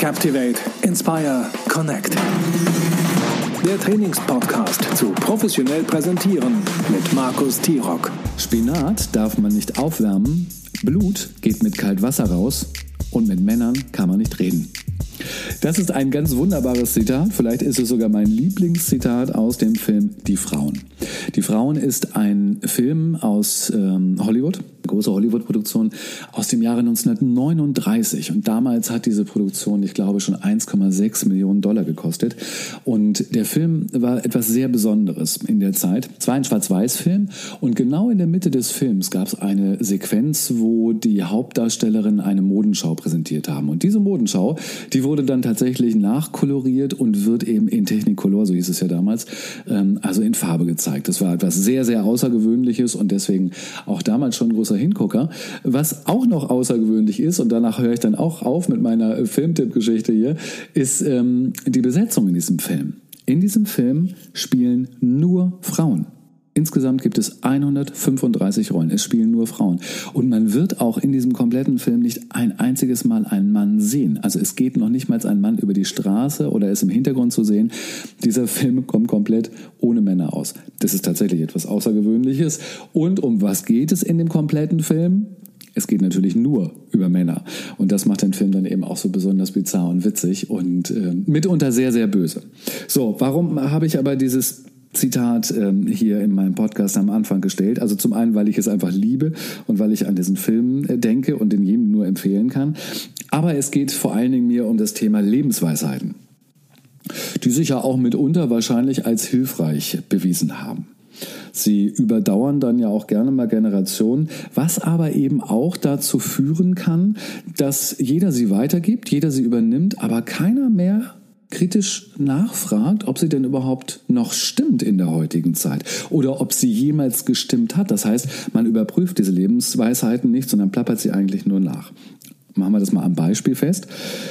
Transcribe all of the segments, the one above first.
Captivate, Inspire, Connect. Der Trainingspodcast zu professionell präsentieren mit Markus Tirock. Spinat darf man nicht aufwärmen, Blut geht mit Kaltwasser raus und mit Männern kann man nicht reden. Das ist ein ganz wunderbares Zitat. Vielleicht ist es sogar mein Lieblingszitat aus dem Film Die Frauen. Die Frauen ist ein Film aus ähm, Hollywood, große Hollywood-Produktion aus dem Jahre 1939. Und damals hat diese Produktion, ich glaube, schon 1,6 Millionen Dollar gekostet. Und der Film war etwas sehr Besonderes in der Zeit. Es war ein Schwarz-Weiß-Film. Und genau in der Mitte des Films gab es eine Sequenz, wo die Hauptdarstellerinnen eine Modenschau präsentiert haben. Und diese Modenschau, die wurde dann tatsächlich nachkoloriert und wird eben in Technicolor, so hieß es ja damals, ähm, also in Farbe gezeigt. Das war etwas sehr, sehr Außergewöhnliches und deswegen auch damals schon ein großer Hingucker. Was auch noch außergewöhnlich ist, und danach höre ich dann auch auf mit meiner Filmtipp-Geschichte hier, ist ähm, die Besetzung in diesem Film. In diesem Film spielen nur Frauen. Insgesamt gibt es 135 Rollen. Es spielen nur Frauen. Und man wird auch in diesem kompletten Film nicht ein einziges Mal einen Mann sehen. Also es geht noch nicht mal ein Mann über die Straße oder ist im Hintergrund zu sehen. Dieser Film kommt komplett ohne Männer aus. Das ist tatsächlich etwas Außergewöhnliches. Und um was geht es in dem kompletten Film? Es geht natürlich nur über Männer. Und das macht den Film dann eben auch so besonders bizarr und witzig und äh, mitunter sehr, sehr böse. So, warum habe ich aber dieses Zitat ähm, hier in meinem Podcast am Anfang gestellt. Also zum einen, weil ich es einfach liebe und weil ich an diesen Film äh, denke und den jedem nur empfehlen kann. Aber es geht vor allen Dingen mir um das Thema Lebensweisheiten, die sich ja auch mitunter wahrscheinlich als hilfreich bewiesen haben. Sie überdauern dann ja auch gerne mal Generationen, was aber eben auch dazu führen kann, dass jeder sie weitergibt, jeder sie übernimmt, aber keiner mehr kritisch nachfragt, ob sie denn überhaupt noch stimmt in der heutigen Zeit oder ob sie jemals gestimmt hat. Das heißt, man überprüft diese Lebensweisheiten nicht, sondern plappert sie eigentlich nur nach. Machen wir das mal am Beispiel fest.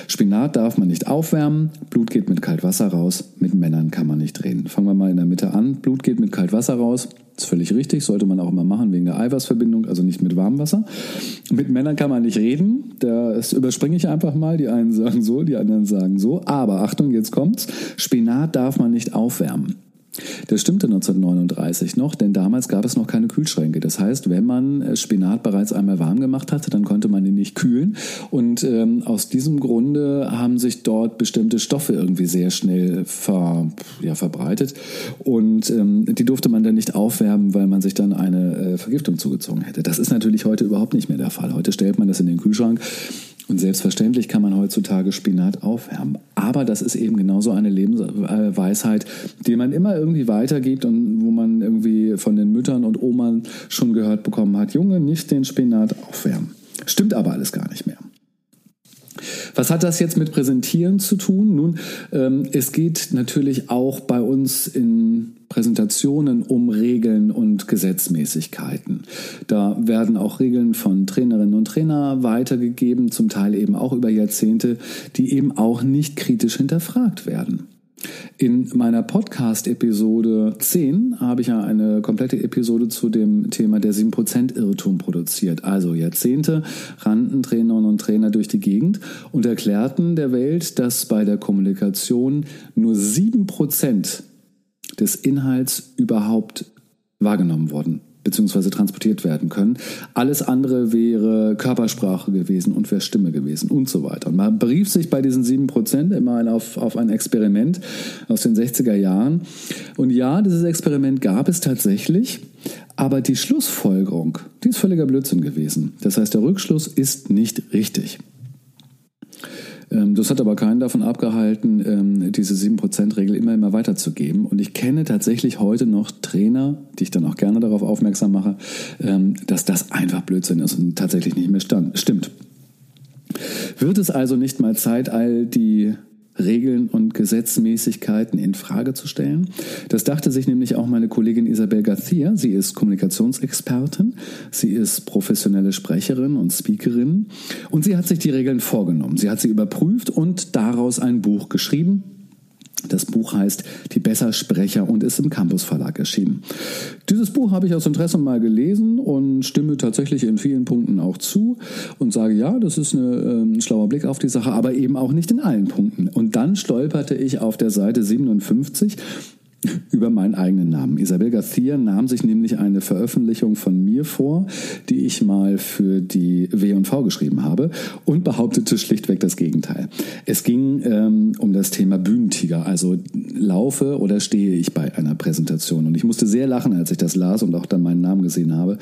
Spinat darf man nicht aufwärmen, Blut geht mit Kaltwasser raus, mit Männern kann man nicht reden. Fangen wir mal in der Mitte an. Blut geht mit Kaltwasser raus, ist völlig richtig, sollte man auch immer machen wegen der Eiweißverbindung, also nicht mit Warmwasser. Mit Männern kann man nicht reden, das überspringe ich einfach mal. Die einen sagen so, die anderen sagen so. Aber Achtung, jetzt kommt's. Spinat darf man nicht aufwärmen. Das stimmte 1939 noch, denn damals gab es noch keine Kühlschränke. Das heißt, wenn man äh, Spinat bereits einmal warm gemacht hatte, dann konnte man ihn nicht kühlen. Und ähm, aus diesem Grunde haben sich dort bestimmte Stoffe irgendwie sehr schnell ver, ja, verbreitet. Und ähm, die durfte man dann nicht aufwärmen, weil man sich dann eine äh, Vergiftung zugezogen hätte. Das ist natürlich heute überhaupt nicht mehr der Fall. Heute stellt man das in den Kühlschrank und selbstverständlich kann man heutzutage Spinat aufwärmen. Aber das ist eben genauso eine Lebensweisheit, die man immer irgendwie weitergibt und wo man irgendwie von den Müttern und Oman schon gehört bekommen hat, Junge, nicht den Spinat aufwärmen. Stimmt aber alles gar nicht mehr. Was hat das jetzt mit Präsentieren zu tun? Nun, ähm, es geht natürlich auch bei uns in Präsentationen um Regeln und Gesetzmäßigkeiten. Da werden auch Regeln von Trainerinnen und Trainer weitergegeben, zum Teil eben auch über Jahrzehnte, die eben auch nicht kritisch hinterfragt werden. In meiner Podcast-Episode 10 habe ich ja eine komplette Episode zu dem Thema der 7%-Irrtum produziert. Also Jahrzehnte rannten Trainerinnen und Trainer durch die Gegend und erklärten der Welt, dass bei der Kommunikation nur 7% des Inhalts überhaupt wahrgenommen wurden beziehungsweise transportiert werden können. Alles andere wäre Körpersprache gewesen und wäre Stimme gewesen und so weiter. Und man berief sich bei diesen sieben Prozent immer auf, auf ein Experiment aus den 60er Jahren. Und ja, dieses Experiment gab es tatsächlich, aber die Schlussfolgerung, die ist völliger Blödsinn gewesen. Das heißt, der Rückschluss ist nicht richtig. Ähm, das hat aber keinen davon abgehalten, ähm, diese 7%-Regel immer, immer weiterzugeben. Und ich kenne tatsächlich heute noch Trainer, die ich dann auch gerne darauf aufmerksam mache, ähm, dass das einfach Blödsinn ist und tatsächlich nicht mehr stand, stimmt. Wird es also nicht mal Zeit, all die Regeln und Gesetzmäßigkeiten in Frage zu stellen. Das dachte sich nämlich auch meine Kollegin Isabel Garcia. Sie ist Kommunikationsexpertin, sie ist professionelle Sprecherin und Speakerin und sie hat sich die Regeln vorgenommen. Sie hat sie überprüft und daraus ein Buch geschrieben. Das Buch heißt Die Bessersprecher und ist im Campus Verlag erschienen. Dieses Buch habe ich aus Interesse mal gelesen und stimme tatsächlich in vielen Punkten auch zu und sage, ja, das ist eine, äh, ein schlauer Blick auf die Sache, aber eben auch nicht in allen Punkten. Und dann stolperte ich auf der Seite 57 über meinen eigenen Namen. Isabel Garcia nahm sich nämlich eine Veröffentlichung von mir vor, die ich mal für die W&V geschrieben habe und behauptete schlichtweg das Gegenteil. Es ging ähm, um das Thema Bühnentiger, also laufe oder stehe ich bei einer Präsentation. Und ich musste sehr lachen, als ich das las und auch dann meinen Namen gesehen habe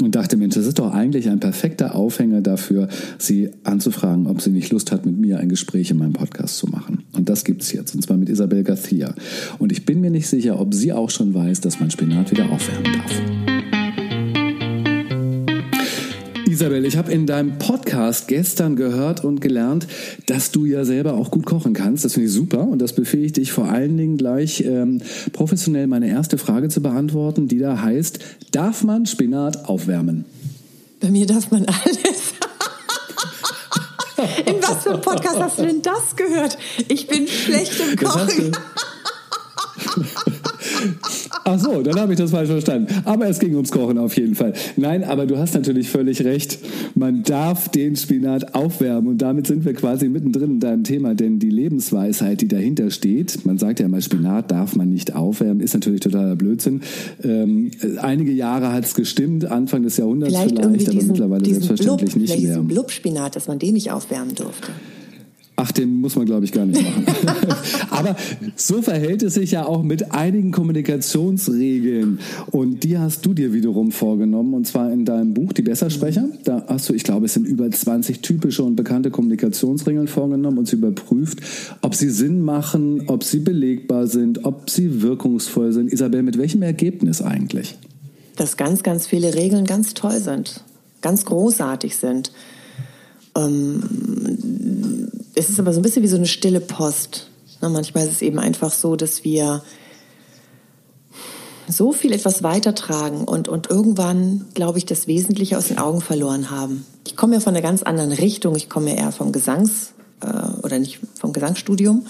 und dachte, Mensch, das ist doch eigentlich ein perfekter Aufhänger dafür, sie anzufragen, ob sie nicht Lust hat, mit mir ein Gespräch in meinem Podcast zu machen. Und das gibt's jetzt, und zwar mit Isabel Garcia. Und ich bin mir nicht sicher, ob sie auch schon weiß, dass man Spinat wieder aufwärmen darf. Isabel, ich habe in deinem Podcast gestern gehört und gelernt, dass du ja selber auch gut kochen kannst. Das finde ich super und das befähigt dich vor allen Dingen gleich ähm, professionell meine erste Frage zu beantworten, die da heißt, darf man Spinat aufwärmen? Bei mir darf man alles. In was für einem Podcast hast du denn das gehört? Ich bin schlecht im Kochen. Ach so, dann habe ich das falsch verstanden. Aber es ging ums Kochen auf jeden Fall. Nein, aber du hast natürlich völlig recht. Man darf den Spinat aufwärmen und damit sind wir quasi mittendrin in deinem Thema, denn die Lebensweisheit, die dahinter steht, man sagt ja immer, Spinat darf man nicht aufwärmen, ist natürlich totaler Blödsinn. Ähm, einige Jahre hat es gestimmt, Anfang des Jahrhunderts vielleicht, vielleicht aber diesen, mittlerweile selbstverständlich Blub, nicht mehr. Diesen Blubspinat, dass man den nicht aufwärmen durfte. Ach, den muss man, glaube ich, gar nicht machen. Aber so verhält es sich ja auch mit einigen Kommunikationsregeln. Und die hast du dir wiederum vorgenommen, und zwar in deinem Buch Die Bessersprecher. Da hast du, ich glaube, es sind über 20 typische und bekannte Kommunikationsregeln vorgenommen und sie überprüft, ob sie Sinn machen, ob sie belegbar sind, ob sie wirkungsvoll sind. Isabel, mit welchem Ergebnis eigentlich? Dass ganz, ganz viele Regeln ganz toll sind, ganz großartig sind. Es ist aber so ein bisschen wie so eine stille Post. Na, manchmal ist es eben einfach so, dass wir so viel etwas weitertragen und, und irgendwann, glaube ich, das Wesentliche aus den Augen verloren haben. Ich komme ja von einer ganz anderen Richtung. Ich komme ja eher vom Gesangs- äh, oder nicht vom Gesangsstudium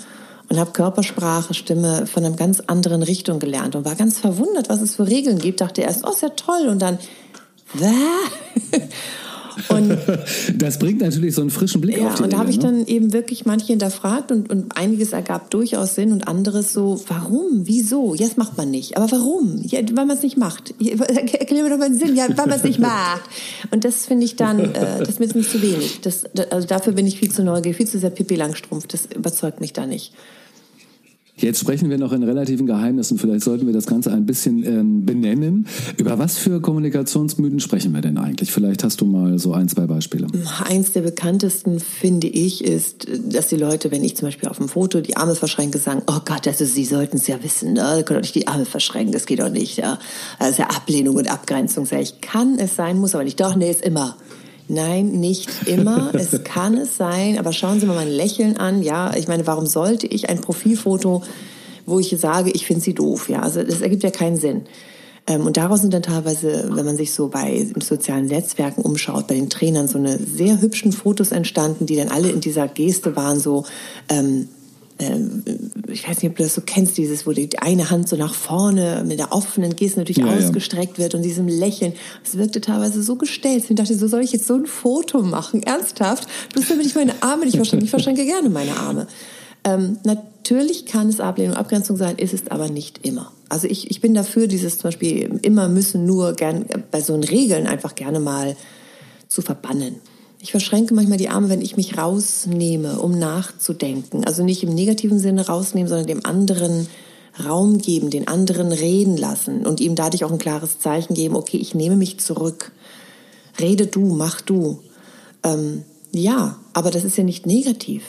und habe Körpersprache, Stimme von einer ganz anderen Richtung gelernt und war ganz verwundert, was es für Regeln gibt. Dachte erst, oh, ist ja toll. Und dann, Wäh? Und das bringt natürlich so einen frischen Blick ja, auf die und da habe ich ne? dann eben wirklich manche hinterfragt und, und einiges ergab durchaus Sinn und anderes so, warum, wieso? Ja, das macht man nicht. Aber warum? Ja, weil man es nicht macht. Erklär mir doch mal den Sinn. Ja, weil man es nicht macht. Und das finde ich dann, äh, das ist mir zu wenig. Das, also dafür bin ich viel zu neugierig, viel zu sehr Pippi Langstrumpf. Das überzeugt mich da nicht. Jetzt sprechen wir noch in relativen Geheimnissen. Vielleicht sollten wir das Ganze ein bisschen ähm, benennen. Über was für Kommunikationsmythen sprechen wir denn eigentlich? Vielleicht hast du mal so ein, zwei Beispiele. Eins der bekanntesten, finde ich, ist, dass die Leute, wenn ich zum Beispiel auf dem Foto die Arme verschränke, sagen, oh Gott, also Sie sollten es ja wissen, ne? Sie können doch nicht die Arme verschränken, das geht doch nicht. Ja? Ja Ablehnung und Abgrenzung. Ich, kann es sein, muss aber nicht. Doch, nee, ist immer. Nein, nicht immer. es kann es sein, aber schauen Sie mal mein Lächeln an. Ja, ich meine, warum sollte ich ein Profilfoto, wo ich sage, ich finde Sie doof? Ja, also das ergibt ja keinen Sinn. Ähm, und daraus sind dann teilweise, wenn man sich so bei sozialen Netzwerken umschaut, bei den Trainern so eine sehr hübschen Fotos entstanden, die dann alle in dieser Geste waren, so ähm, ähm, ich weiß nicht, ob du das so kennst, dieses, wo die eine Hand so nach vorne mit der offenen Geste natürlich ja, ausgestreckt ja. wird und diesem Lächeln. Es wirkte teilweise so gestellt. Ich dachte, so soll ich jetzt so ein Foto machen? Ernsthaft? Bloß damit ich meine Arme nicht verschränke. Ich verschränke gerne meine Arme. Ähm, natürlich kann es Ablehnung, Abgrenzung sein, ist es aber nicht immer. Also ich, ich bin dafür, dieses zum Beispiel immer müssen nur gern bei so Regeln einfach gerne mal zu verbannen. Ich verschränke manchmal die Arme, wenn ich mich rausnehme, um nachzudenken. Also nicht im negativen Sinne rausnehmen, sondern dem anderen Raum geben, den anderen reden lassen und ihm dadurch auch ein klares Zeichen geben, okay, ich nehme mich zurück. Rede du, mach du. Ähm, ja, aber das ist ja nicht negativ.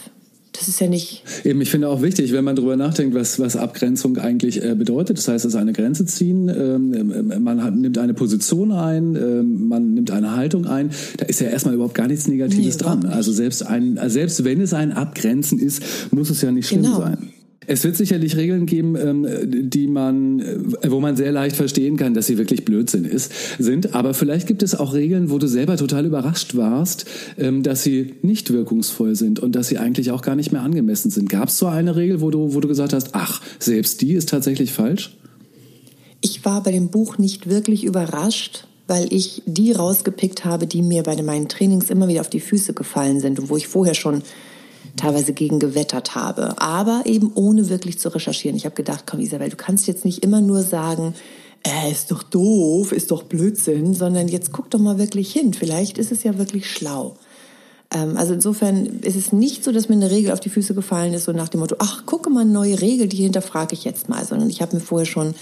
Das ist ja nicht. Eben, ich finde auch wichtig, wenn man darüber nachdenkt, was, was Abgrenzung eigentlich äh, bedeutet. Das heißt, es ist eine Grenze ziehen, ähm, äh, man hat, nimmt eine Position ein, äh, man nimmt eine Haltung ein. Da ist ja erstmal überhaupt gar nichts Negatives nee, dran. Nicht. Also selbst, ein, selbst wenn es ein Abgrenzen ist, muss es ja nicht schlimm genau. sein. Es wird sicherlich Regeln geben, ähm, die man, äh, wo man sehr leicht verstehen kann, dass sie wirklich Blödsinn ist, sind. Aber vielleicht gibt es auch Regeln, wo du selber total überrascht warst, ähm, dass sie nicht wirkungsvoll sind und dass sie eigentlich auch gar nicht mehr angemessen sind. Gab es so eine Regel, wo du, wo du gesagt hast, ach, selbst die ist tatsächlich falsch? Ich war bei dem Buch nicht wirklich überrascht, weil ich die rausgepickt habe, die mir bei meinen Trainings immer wieder auf die Füße gefallen sind und wo ich vorher schon teilweise gegen gewettert habe, aber eben ohne wirklich zu recherchieren. Ich habe gedacht, komm Isabel, du kannst jetzt nicht immer nur sagen, äh, ist doch doof, ist doch Blödsinn, sondern jetzt guck doch mal wirklich hin. Vielleicht ist es ja wirklich schlau. Ähm, also insofern ist es nicht so, dass mir eine Regel auf die Füße gefallen ist, so nach dem Motto, ach, gucke mal, neue Regel, die hinterfrage ich jetzt mal, sondern ich habe mir vorher schon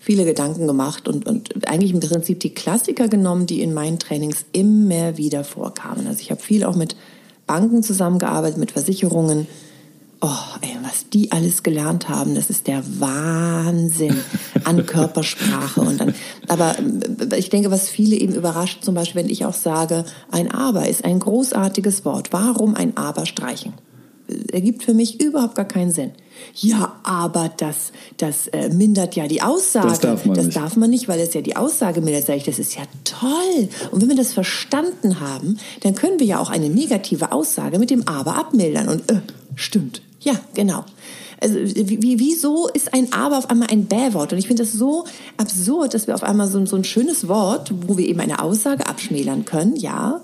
viele Gedanken gemacht und, und eigentlich im Prinzip die Klassiker genommen, die in meinen Trainings immer wieder vorkamen. Also ich habe viel auch mit Banken zusammengearbeitet, mit Versicherungen. Oh, ey, was die alles gelernt haben, das ist der Wahnsinn an Körpersprache und dann. Aber äh, ich denke, was viele eben überrascht, zum Beispiel, wenn ich auch sage, ein Aber ist ein großartiges Wort. Warum ein Aber streichen? Ergibt für mich überhaupt gar keinen Sinn. Ja, aber das, das äh, mindert ja die Aussage. Das darf man das nicht. darf man nicht, weil es ja die Aussage mindert. Sag ich, das ist ja toll. Und wenn wir das verstanden haben, dann können wir ja auch eine negative Aussage mit dem Aber abmildern. Und äh, stimmt. Ja, genau. Also wie, wieso ist ein Aber auf einmal ein Bäh-Wort? Und ich finde das so absurd, dass wir auf einmal so, so ein schönes Wort, wo wir eben eine Aussage abschmälern können, ja,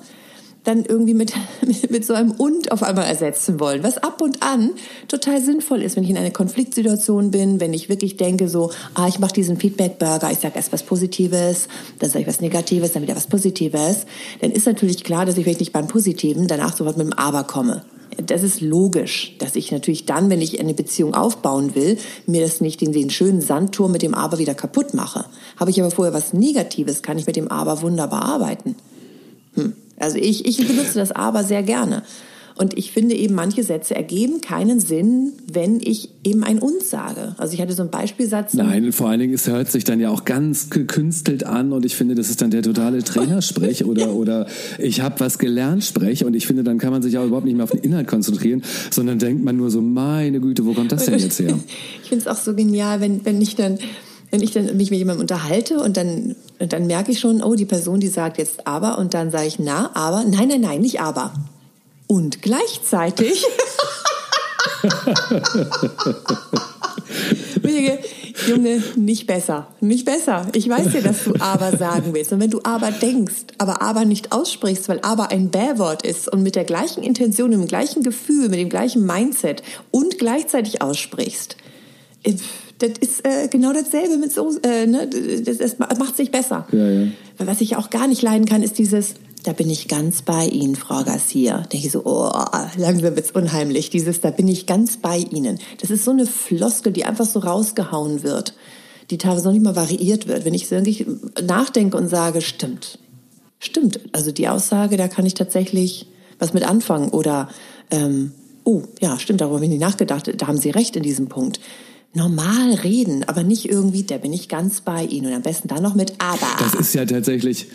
dann irgendwie mit, mit, so einem und auf einmal ersetzen wollen, was ab und an total sinnvoll ist, wenn ich in einer Konfliktsituation bin, wenn ich wirklich denke so, ah, ich mache diesen Feedback-Burger, ich sage erst was Positives, dann sage ich was Negatives, dann wieder was Positives, dann ist natürlich klar, dass ich vielleicht nicht beim Positiven danach sofort mit dem Aber komme. Das ist logisch, dass ich natürlich dann, wenn ich eine Beziehung aufbauen will, mir das nicht den, den schönen Sandturm mit dem Aber wieder kaputt mache. Habe ich aber vorher was Negatives, kann ich mit dem Aber wunderbar arbeiten. Also ich, ich benutze das aber sehr gerne. Und ich finde eben, manche Sätze ergeben keinen Sinn, wenn ich eben ein uns sage. Also ich hatte so einen Beispielsatz. Nein, vor allen Dingen, es hört sich dann ja auch ganz gekünstelt an und ich finde, das ist dann der totale Trainersprech oder, oder ich habe was gelernt Sprech und ich finde, dann kann man sich auch überhaupt nicht mehr auf den Inhalt konzentrieren, sondern denkt man nur so, meine Güte, wo kommt das denn jetzt her? ich finde es auch so genial, wenn, wenn ich dann wenn ich dann mich mit jemandem unterhalte und dann, dann merke ich schon, oh, die Person, die sagt jetzt aber und dann sage ich na, aber, nein, nein, nein, nicht aber. Und gleichzeitig. Junge, nicht besser, nicht besser. Ich weiß ja, dass du aber sagen willst. Und wenn du aber denkst, aber aber nicht aussprichst, weil aber ein Bärwort ist und mit der gleichen Intention, dem gleichen Gefühl, mit dem gleichen Mindset und gleichzeitig aussprichst, äh, das ist äh, genau dasselbe mit so, äh, ne? das, das macht sich besser. Ja, ja. Was ich auch gar nicht leiden kann, ist dieses, da bin ich ganz bei Ihnen, Frau Garcia. Da denke ich so, oh, langsam wird's unheimlich. Dieses, da bin ich ganz bei Ihnen. Das ist so eine Floskel, die einfach so rausgehauen wird, die teilweise noch nicht mal variiert wird. Wenn ich so wirklich nachdenke und sage, stimmt, stimmt. Also die Aussage, da kann ich tatsächlich was mit anfangen. Oder, ähm, oh, ja, stimmt, darüber habe ich nicht nachgedacht. Da haben Sie recht in diesem Punkt normal reden, aber nicht irgendwie, da bin ich ganz bei Ihnen und am besten dann noch mit aber. Das ist ja tatsächlich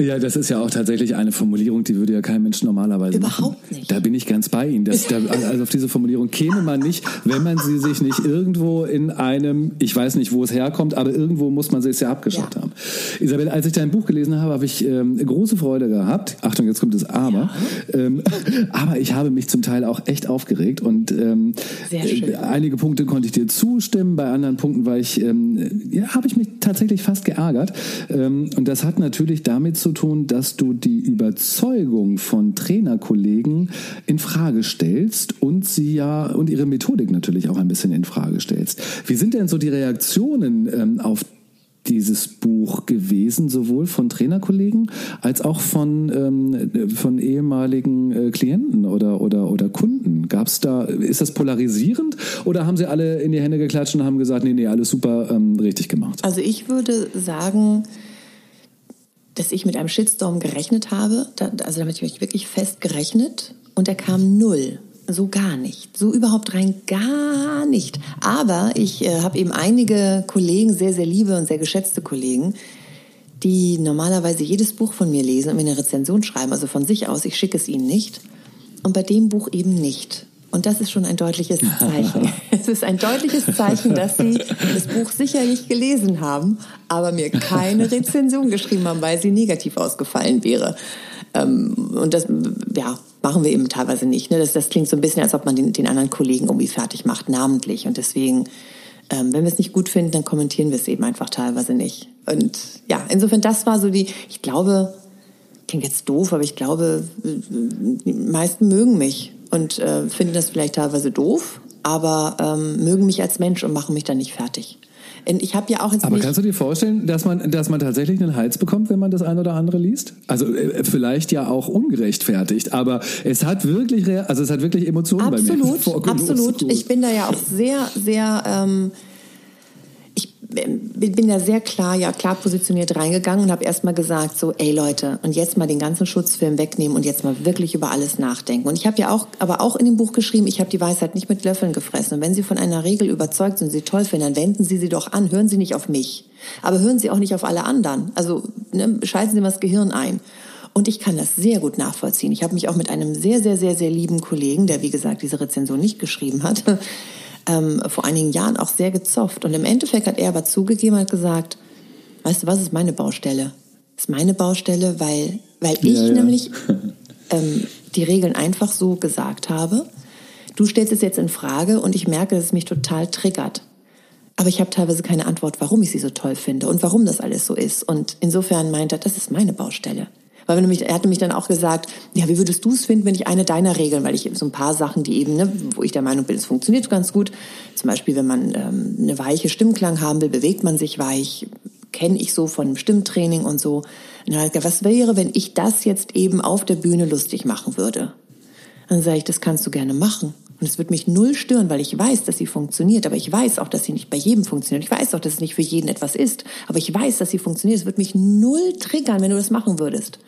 ja, das ist ja auch tatsächlich eine Formulierung, die würde ja kein Mensch normalerweise Überhaupt machen. nicht. Da bin ich ganz bei Ihnen. Das, da, also auf diese Formulierung käme man nicht, wenn man sie sich nicht irgendwo in einem, ich weiß nicht, wo es herkommt, aber irgendwo muss man sie es ja abgeschaut ja. haben. Isabel, als ich dein Buch gelesen habe, habe ich ähm, große Freude gehabt. Achtung, jetzt kommt das Aber. Ja. Ähm, aber ich habe mich zum Teil auch echt aufgeregt und ähm. Äh, einige Punkte konnte ich dir zustimmen, bei anderen Punkten war ich, ähm, ja, habe ich mich tatsächlich fast geärgert. Ähm, und das hat natürlich damit zu tun, dass du die Überzeugung von Trainerkollegen in Frage stellst und sie ja und ihre Methodik natürlich auch ein bisschen in Frage stellst. Wie sind denn so die Reaktionen ähm, auf dieses Buch gewesen, sowohl von Trainerkollegen als auch von, ähm, von ehemaligen äh, Klienten oder, oder, oder Kunden? Gab's da, ist das polarisierend oder haben sie alle in die Hände geklatscht und haben gesagt, nee, nee, alles super ähm, richtig gemacht? Also ich würde sagen, dass ich mit einem Shitstorm gerechnet habe. Da, also damit habe ich wirklich fest gerechnet und er kam null. So gar nicht. So überhaupt rein gar nicht. Aber ich äh, habe eben einige Kollegen, sehr, sehr liebe und sehr geschätzte Kollegen, die normalerweise jedes Buch von mir lesen und mir eine Rezension schreiben, also von sich aus, ich schicke es ihnen nicht. Und bei dem Buch eben nicht. Und das ist schon ein deutliches Zeichen. es ist ein deutliches Zeichen, dass Sie das Buch sicherlich gelesen haben, aber mir keine Rezension geschrieben haben, weil sie negativ ausgefallen wäre. Ähm, und das, ja, machen wir eben teilweise nicht. Ne? Das, das klingt so ein bisschen, als ob man den, den anderen Kollegen irgendwie fertig macht, namentlich. Und deswegen, ähm, wenn wir es nicht gut finden, dann kommentieren wir es eben einfach teilweise nicht. Und ja, insofern, das war so die, ich glaube, klingt jetzt doof, aber ich glaube, die meisten mögen mich und äh, finden das vielleicht teilweise doof, aber ähm, mögen mich als Mensch und machen mich dann nicht fertig. Ich habe ja auch jetzt Aber kannst du dir vorstellen, dass man, dass man tatsächlich einen Hals bekommt, wenn man das ein oder andere liest? Also äh, vielleicht ja auch ungerechtfertigt, aber es hat wirklich, also es hat wirklich Emotionen absolut, bei mir. Absolut, Ich bin da ja auch sehr, sehr ähm, bin da sehr klar, ja klar positioniert reingegangen und habe erstmal gesagt, so, ey Leute, und jetzt mal den ganzen Schutzfilm wegnehmen und jetzt mal wirklich über alles nachdenken. Und ich habe ja auch, aber auch in dem Buch geschrieben, ich habe die Weisheit nicht mit Löffeln gefressen. Und wenn Sie von einer Regel überzeugt sind sie toll finden, dann wenden Sie sie doch an. Hören Sie nicht auf mich. Aber hören Sie auch nicht auf alle anderen. Also ne, schalten Sie mal das Gehirn ein. Und ich kann das sehr gut nachvollziehen. Ich habe mich auch mit einem sehr, sehr, sehr, sehr lieben Kollegen, der wie gesagt diese Rezension nicht geschrieben hat, ähm, vor einigen Jahren auch sehr gezofft. Und im Endeffekt hat er aber zugegeben, hat gesagt, weißt du was, ist meine Baustelle. Ist meine Baustelle, weil, weil ich ja, ja. nämlich ähm, die Regeln einfach so gesagt habe. Du stellst es jetzt in Frage und ich merke, dass es mich total triggert. Aber ich habe teilweise keine Antwort, warum ich sie so toll finde und warum das alles so ist. Und insofern meint er, das ist meine Baustelle. Weil wenn mich, er hatte mich dann auch gesagt, ja, wie würdest du es finden, wenn ich eine deiner Regeln, weil ich so ein paar Sachen, die eben, ne, wo ich der Meinung bin, es funktioniert ganz gut. Zum Beispiel, wenn man ähm, eine weiche Stimmklang haben will, bewegt man sich weich, kenne ich so von Stimmtraining und so. Und dann hat er was wäre, wenn ich das jetzt eben auf der Bühne lustig machen würde? Dann sage ich, das kannst du gerne machen. Und es wird mich null stören, weil ich weiß, dass sie funktioniert. Aber ich weiß auch, dass sie nicht bei jedem funktioniert. Ich weiß auch, dass es nicht für jeden etwas ist. Aber ich weiß, dass sie funktioniert. Es wird mich null triggern, wenn du das machen würdest.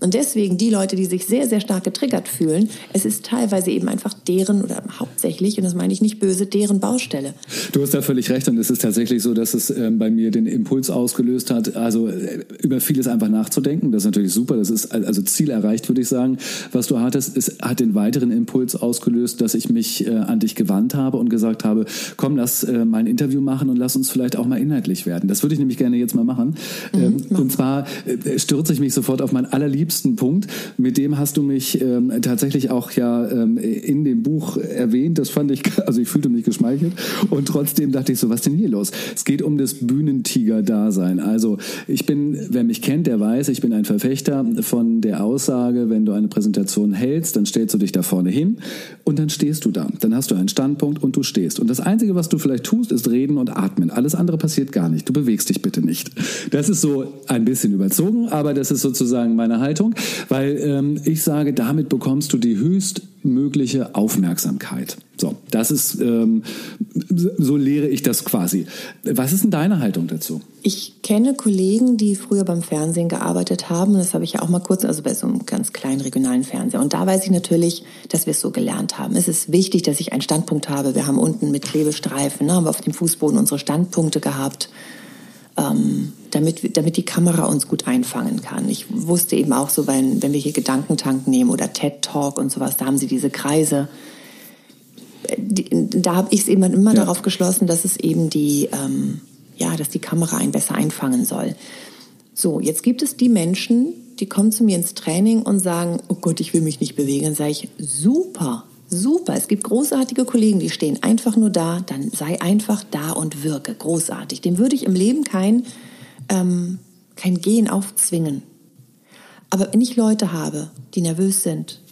Und deswegen die Leute, die sich sehr, sehr stark getriggert fühlen, es ist teilweise eben einfach deren oder hauptsächlich, und das meine ich nicht böse, deren Baustelle. Du hast da völlig recht. Und es ist tatsächlich so, dass es ähm, bei mir den Impuls ausgelöst hat, also äh, über vieles einfach nachzudenken. Das ist natürlich super. Das ist also Ziel erreicht, würde ich sagen, was du hattest. Es hat den weiteren Impuls ausgelöst, dass ich mich mich äh, an dich gewandt habe und gesagt habe, komm, lass äh, mal ein Interview machen und lass uns vielleicht auch mal inhaltlich werden. Das würde ich nämlich gerne jetzt mal machen. Mhm, ähm, und zwar äh, stürze ich mich sofort auf meinen allerliebsten Punkt. Mit dem hast du mich ähm, tatsächlich auch ja ähm, in dem Buch erwähnt. Das fand ich, also ich fühlte mich geschmeichelt. Und trotzdem dachte ich so, was denn hier los? Es geht um das Bühnentiger-Dasein. Also ich bin, wer mich kennt, der weiß, ich bin ein Verfechter von der Aussage, wenn du eine Präsentation hältst, dann stellst du dich da vorne hin und dann stehst du da. Dann hast du einen Standpunkt und du stehst. Und das Einzige, was du vielleicht tust, ist reden und atmen. Alles andere passiert gar nicht. Du bewegst dich bitte nicht. Das ist so ein bisschen überzogen, aber das ist sozusagen meine Haltung, weil ähm, ich sage, damit bekommst du die höchstmögliche Aufmerksamkeit. So, das ist, ähm, so lehre ich das quasi. Was ist denn deine Haltung dazu? Ich kenne Kollegen, die früher beim Fernsehen gearbeitet haben. Das habe ich ja auch mal kurz, also bei so einem ganz kleinen regionalen Fernseher. Und da weiß ich natürlich, dass wir es so gelernt haben. Es ist wichtig, dass ich einen Standpunkt habe. Wir haben unten mit Klebestreifen, ne, haben wir auf dem Fußboden unsere Standpunkte gehabt. Ähm, damit, damit die Kamera uns gut einfangen kann. Ich wusste eben auch so, wenn, wenn wir hier Gedankentank nehmen oder TED Talk und sowas, da haben sie diese Kreise da habe ich es eben immer ja. darauf geschlossen, dass es eben die, ähm, ja, dass die Kamera einen besser einfangen soll. So, jetzt gibt es die Menschen, die kommen zu mir ins Training und sagen, oh Gott, ich will mich nicht bewegen. Dann sage ich, super, super. Es gibt großartige Kollegen, die stehen einfach nur da, dann sei einfach da und wirke. Großartig. Dem würde ich im Leben kein, ähm, kein Gehen aufzwingen. Aber wenn ich Leute habe, die nervös sind,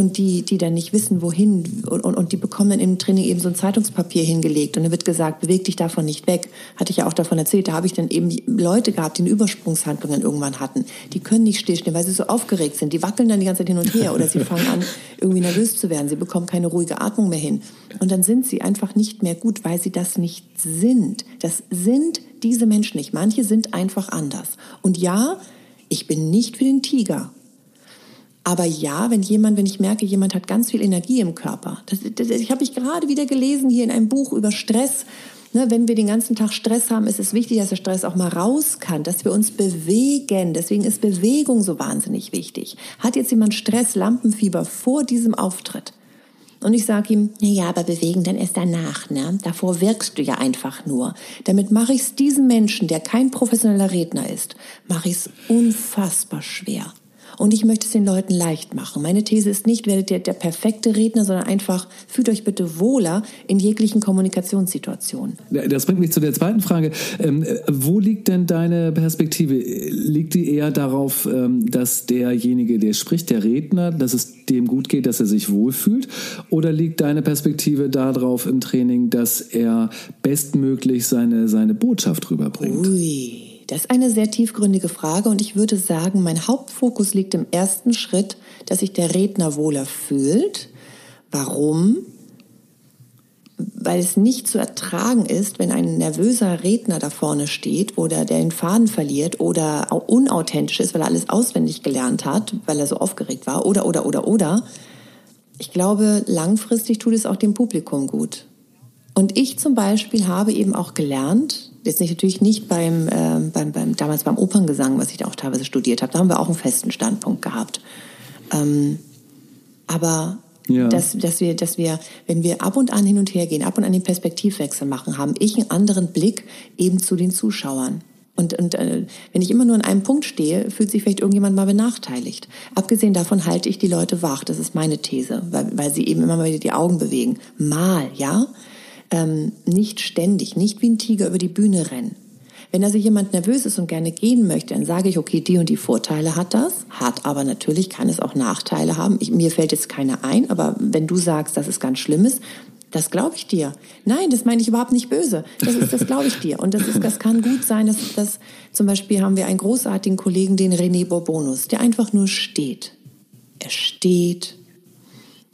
und die, die dann nicht wissen, wohin und, und, und die bekommen dann im Training eben so ein Zeitungspapier hingelegt und dann wird gesagt, beweg dich davon nicht weg. Hatte ich ja auch davon erzählt, da habe ich dann eben Leute gehabt, die eine Übersprungshandlungen irgendwann hatten. Die können nicht stillstehen, weil sie so aufgeregt sind. Die wackeln dann die ganze Zeit hin und her oder sie fangen an, irgendwie nervös zu werden. Sie bekommen keine ruhige Atmung mehr hin. Und dann sind sie einfach nicht mehr gut, weil sie das nicht sind. Das sind diese Menschen nicht. Manche sind einfach anders. Und ja, ich bin nicht für den Tiger aber ja, wenn jemand, wenn ich merke, jemand hat ganz viel Energie im Körper. Das, das, ich habe ich gerade wieder gelesen hier in einem Buch über Stress. Ne, wenn wir den ganzen Tag Stress haben, ist es wichtig, dass der Stress auch mal raus kann, dass wir uns bewegen. Deswegen ist Bewegung so wahnsinnig wichtig. Hat jetzt jemand Stress, Lampenfieber vor diesem Auftritt? Und ich sage ihm, na ja, aber bewegen dann erst danach, ne? Davor wirkst du ja einfach nur. Damit mache ich es diesem Menschen, der kein professioneller Redner ist, mache ich es unfassbar schwer. Und ich möchte es den Leuten leicht machen. Meine These ist nicht, werdet ihr der perfekte Redner, sondern einfach fühlt euch bitte wohler in jeglichen Kommunikationssituationen. Das bringt mich zu der zweiten Frage. Ähm, wo liegt denn deine Perspektive? Liegt die eher darauf, ähm, dass derjenige, der spricht, der Redner, dass es dem gut geht, dass er sich wohlfühlt? Oder liegt deine Perspektive darauf im Training, dass er bestmöglich seine, seine Botschaft rüberbringt? Ui. Das ist eine sehr tiefgründige Frage und ich würde sagen, mein Hauptfokus liegt im ersten Schritt, dass sich der Redner wohler fühlt. Warum? Weil es nicht zu ertragen ist, wenn ein nervöser Redner da vorne steht oder der den Faden verliert oder unauthentisch ist, weil er alles auswendig gelernt hat, weil er so aufgeregt war oder, oder, oder, oder. Ich glaube, langfristig tut es auch dem Publikum gut. Und ich zum Beispiel habe eben auch gelernt, jetzt nicht, natürlich nicht beim, äh, beim, beim, damals beim Operngesang, was ich da auch teilweise studiert habe, da haben wir auch einen festen Standpunkt gehabt. Ähm, aber ja. dass, dass, wir, dass wir, wenn wir ab und an hin und her gehen, ab und an den Perspektivwechsel machen, haben ich einen anderen Blick eben zu den Zuschauern. Und, und äh, wenn ich immer nur an einem Punkt stehe, fühlt sich vielleicht irgendjemand mal benachteiligt. Abgesehen davon halte ich die Leute wach. Das ist meine These, weil, weil sie eben immer mal wieder die Augen bewegen. Mal, ja ähm, nicht ständig, nicht wie ein Tiger über die Bühne rennen. Wenn also jemand nervös ist und gerne gehen möchte, dann sage ich, okay, die und die Vorteile hat das, hat aber natürlich kann es auch Nachteile haben. Ich, mir fällt jetzt keiner ein, aber wenn du sagst, dass es ganz schlimm ist, das glaube ich dir. Nein, das meine ich überhaupt nicht böse. Das, ist, das glaube ich dir. Und das, ist, das kann gut sein, dass, dass zum Beispiel haben wir einen großartigen Kollegen, den René Bourbonus, der einfach nur steht. Er steht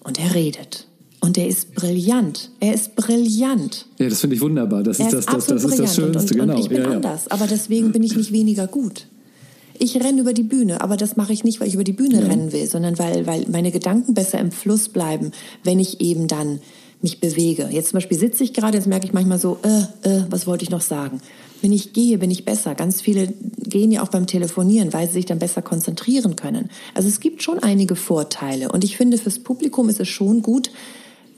und er redet. Und er ist brillant. Er ist brillant. Ja, das finde ich wunderbar. Das ist, das, das, das, ist das Schönste, und, und, genau. Und ich bin ja, ja. anders, aber deswegen bin ich nicht weniger gut. Ich renne über die Bühne, aber das mache ich nicht, weil ich über die Bühne ja. rennen will, sondern weil, weil meine Gedanken besser im Fluss bleiben, wenn ich eben dann mich bewege. Jetzt zum Beispiel sitze ich gerade, jetzt merke ich manchmal so, äh, äh, was wollte ich noch sagen? Wenn ich gehe, bin ich besser. Ganz viele gehen ja auch beim Telefonieren, weil sie sich dann besser konzentrieren können. Also es gibt schon einige Vorteile. Und ich finde, fürs Publikum ist es schon gut,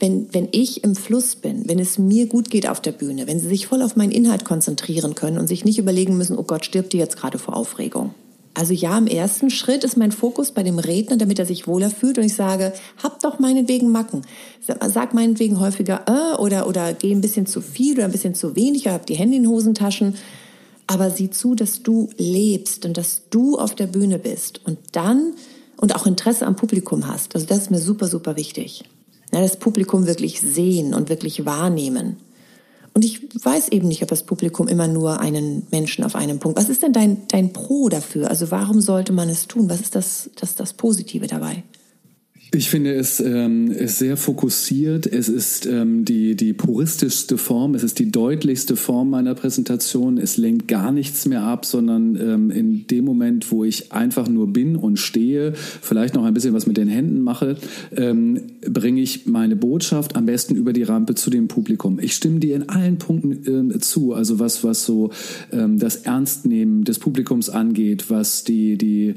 wenn, wenn ich im Fluss bin, wenn es mir gut geht auf der Bühne, wenn sie sich voll auf meinen Inhalt konzentrieren können und sich nicht überlegen müssen, oh Gott, stirbt die jetzt gerade vor Aufregung. Also ja, im ersten Schritt ist mein Fokus bei dem Redner, damit er sich wohler fühlt und ich sage, hab doch meinetwegen Macken. Sag meinetwegen häufiger äh, oder, oder geh ein bisschen zu viel oder ein bisschen zu wenig oder hab die Hände in Hosentaschen. Aber sieh zu, dass du lebst und dass du auf der Bühne bist und dann und auch Interesse am Publikum hast. Also das ist mir super, super wichtig das Publikum wirklich sehen und wirklich wahrnehmen. Und ich weiß eben nicht, ob das Publikum immer nur einen Menschen auf einem Punkt. Was ist denn dein, dein Pro dafür? Also warum sollte man es tun? Was ist das, das, das Positive dabei? Ich finde es ähm, ist sehr fokussiert. Es ist ähm, die, die puristischste Form. Es ist die deutlichste Form meiner Präsentation. Es lenkt gar nichts mehr ab, sondern ähm, in dem Moment, wo ich einfach nur bin und stehe, vielleicht noch ein bisschen was mit den Händen mache, ähm, bringe ich meine Botschaft am besten über die Rampe zu dem Publikum. Ich stimme dir in allen Punkten äh, zu. Also was, was so ähm, das Ernstnehmen des Publikums angeht, was die, die ähm,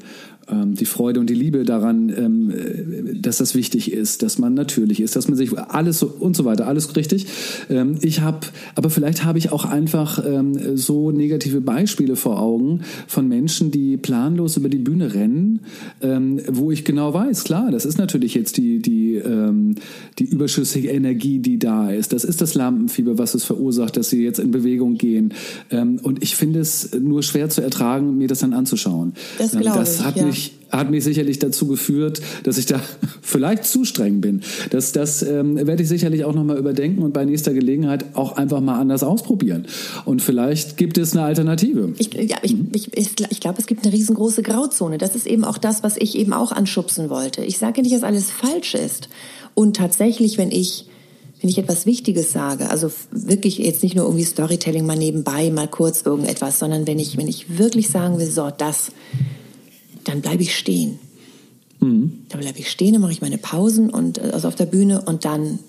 die Freude und die Liebe daran, ähm, äh, dass das wichtig ist, dass man natürlich ist, dass man sich alles so und so weiter, alles richtig. Ähm, ich habe, aber vielleicht habe ich auch einfach ähm, so negative Beispiele vor Augen von Menschen, die planlos über die Bühne rennen, ähm, wo ich genau weiß, klar, das ist natürlich jetzt die die ähm, die überschüssige Energie, die da ist. Das ist das Lampenfieber, was es verursacht, dass sie jetzt in Bewegung gehen. und ich finde es nur schwer zu ertragen, mir das dann anzuschauen. Das das ich. Hat ja. mich mich, hat mich sicherlich dazu geführt, dass ich da vielleicht zu streng bin. Das, das ähm, werde ich sicherlich auch nochmal überdenken und bei nächster Gelegenheit auch einfach mal anders ausprobieren. Und vielleicht gibt es eine Alternative. Ich, ja, ich, mhm. ich, ich, ich glaube, es gibt eine riesengroße Grauzone. Das ist eben auch das, was ich eben auch anschubsen wollte. Ich sage nicht, dass alles falsch ist. Und tatsächlich, wenn ich wenn ich etwas Wichtiges sage, also wirklich jetzt nicht nur irgendwie Storytelling mal nebenbei, mal kurz irgendetwas, sondern wenn ich, wenn ich wirklich sagen will, so, das, dann bleibe ich stehen. Mhm. Dann bleibe ich stehen, dann mache ich meine Pausen und äh, also auf der Bühne und dann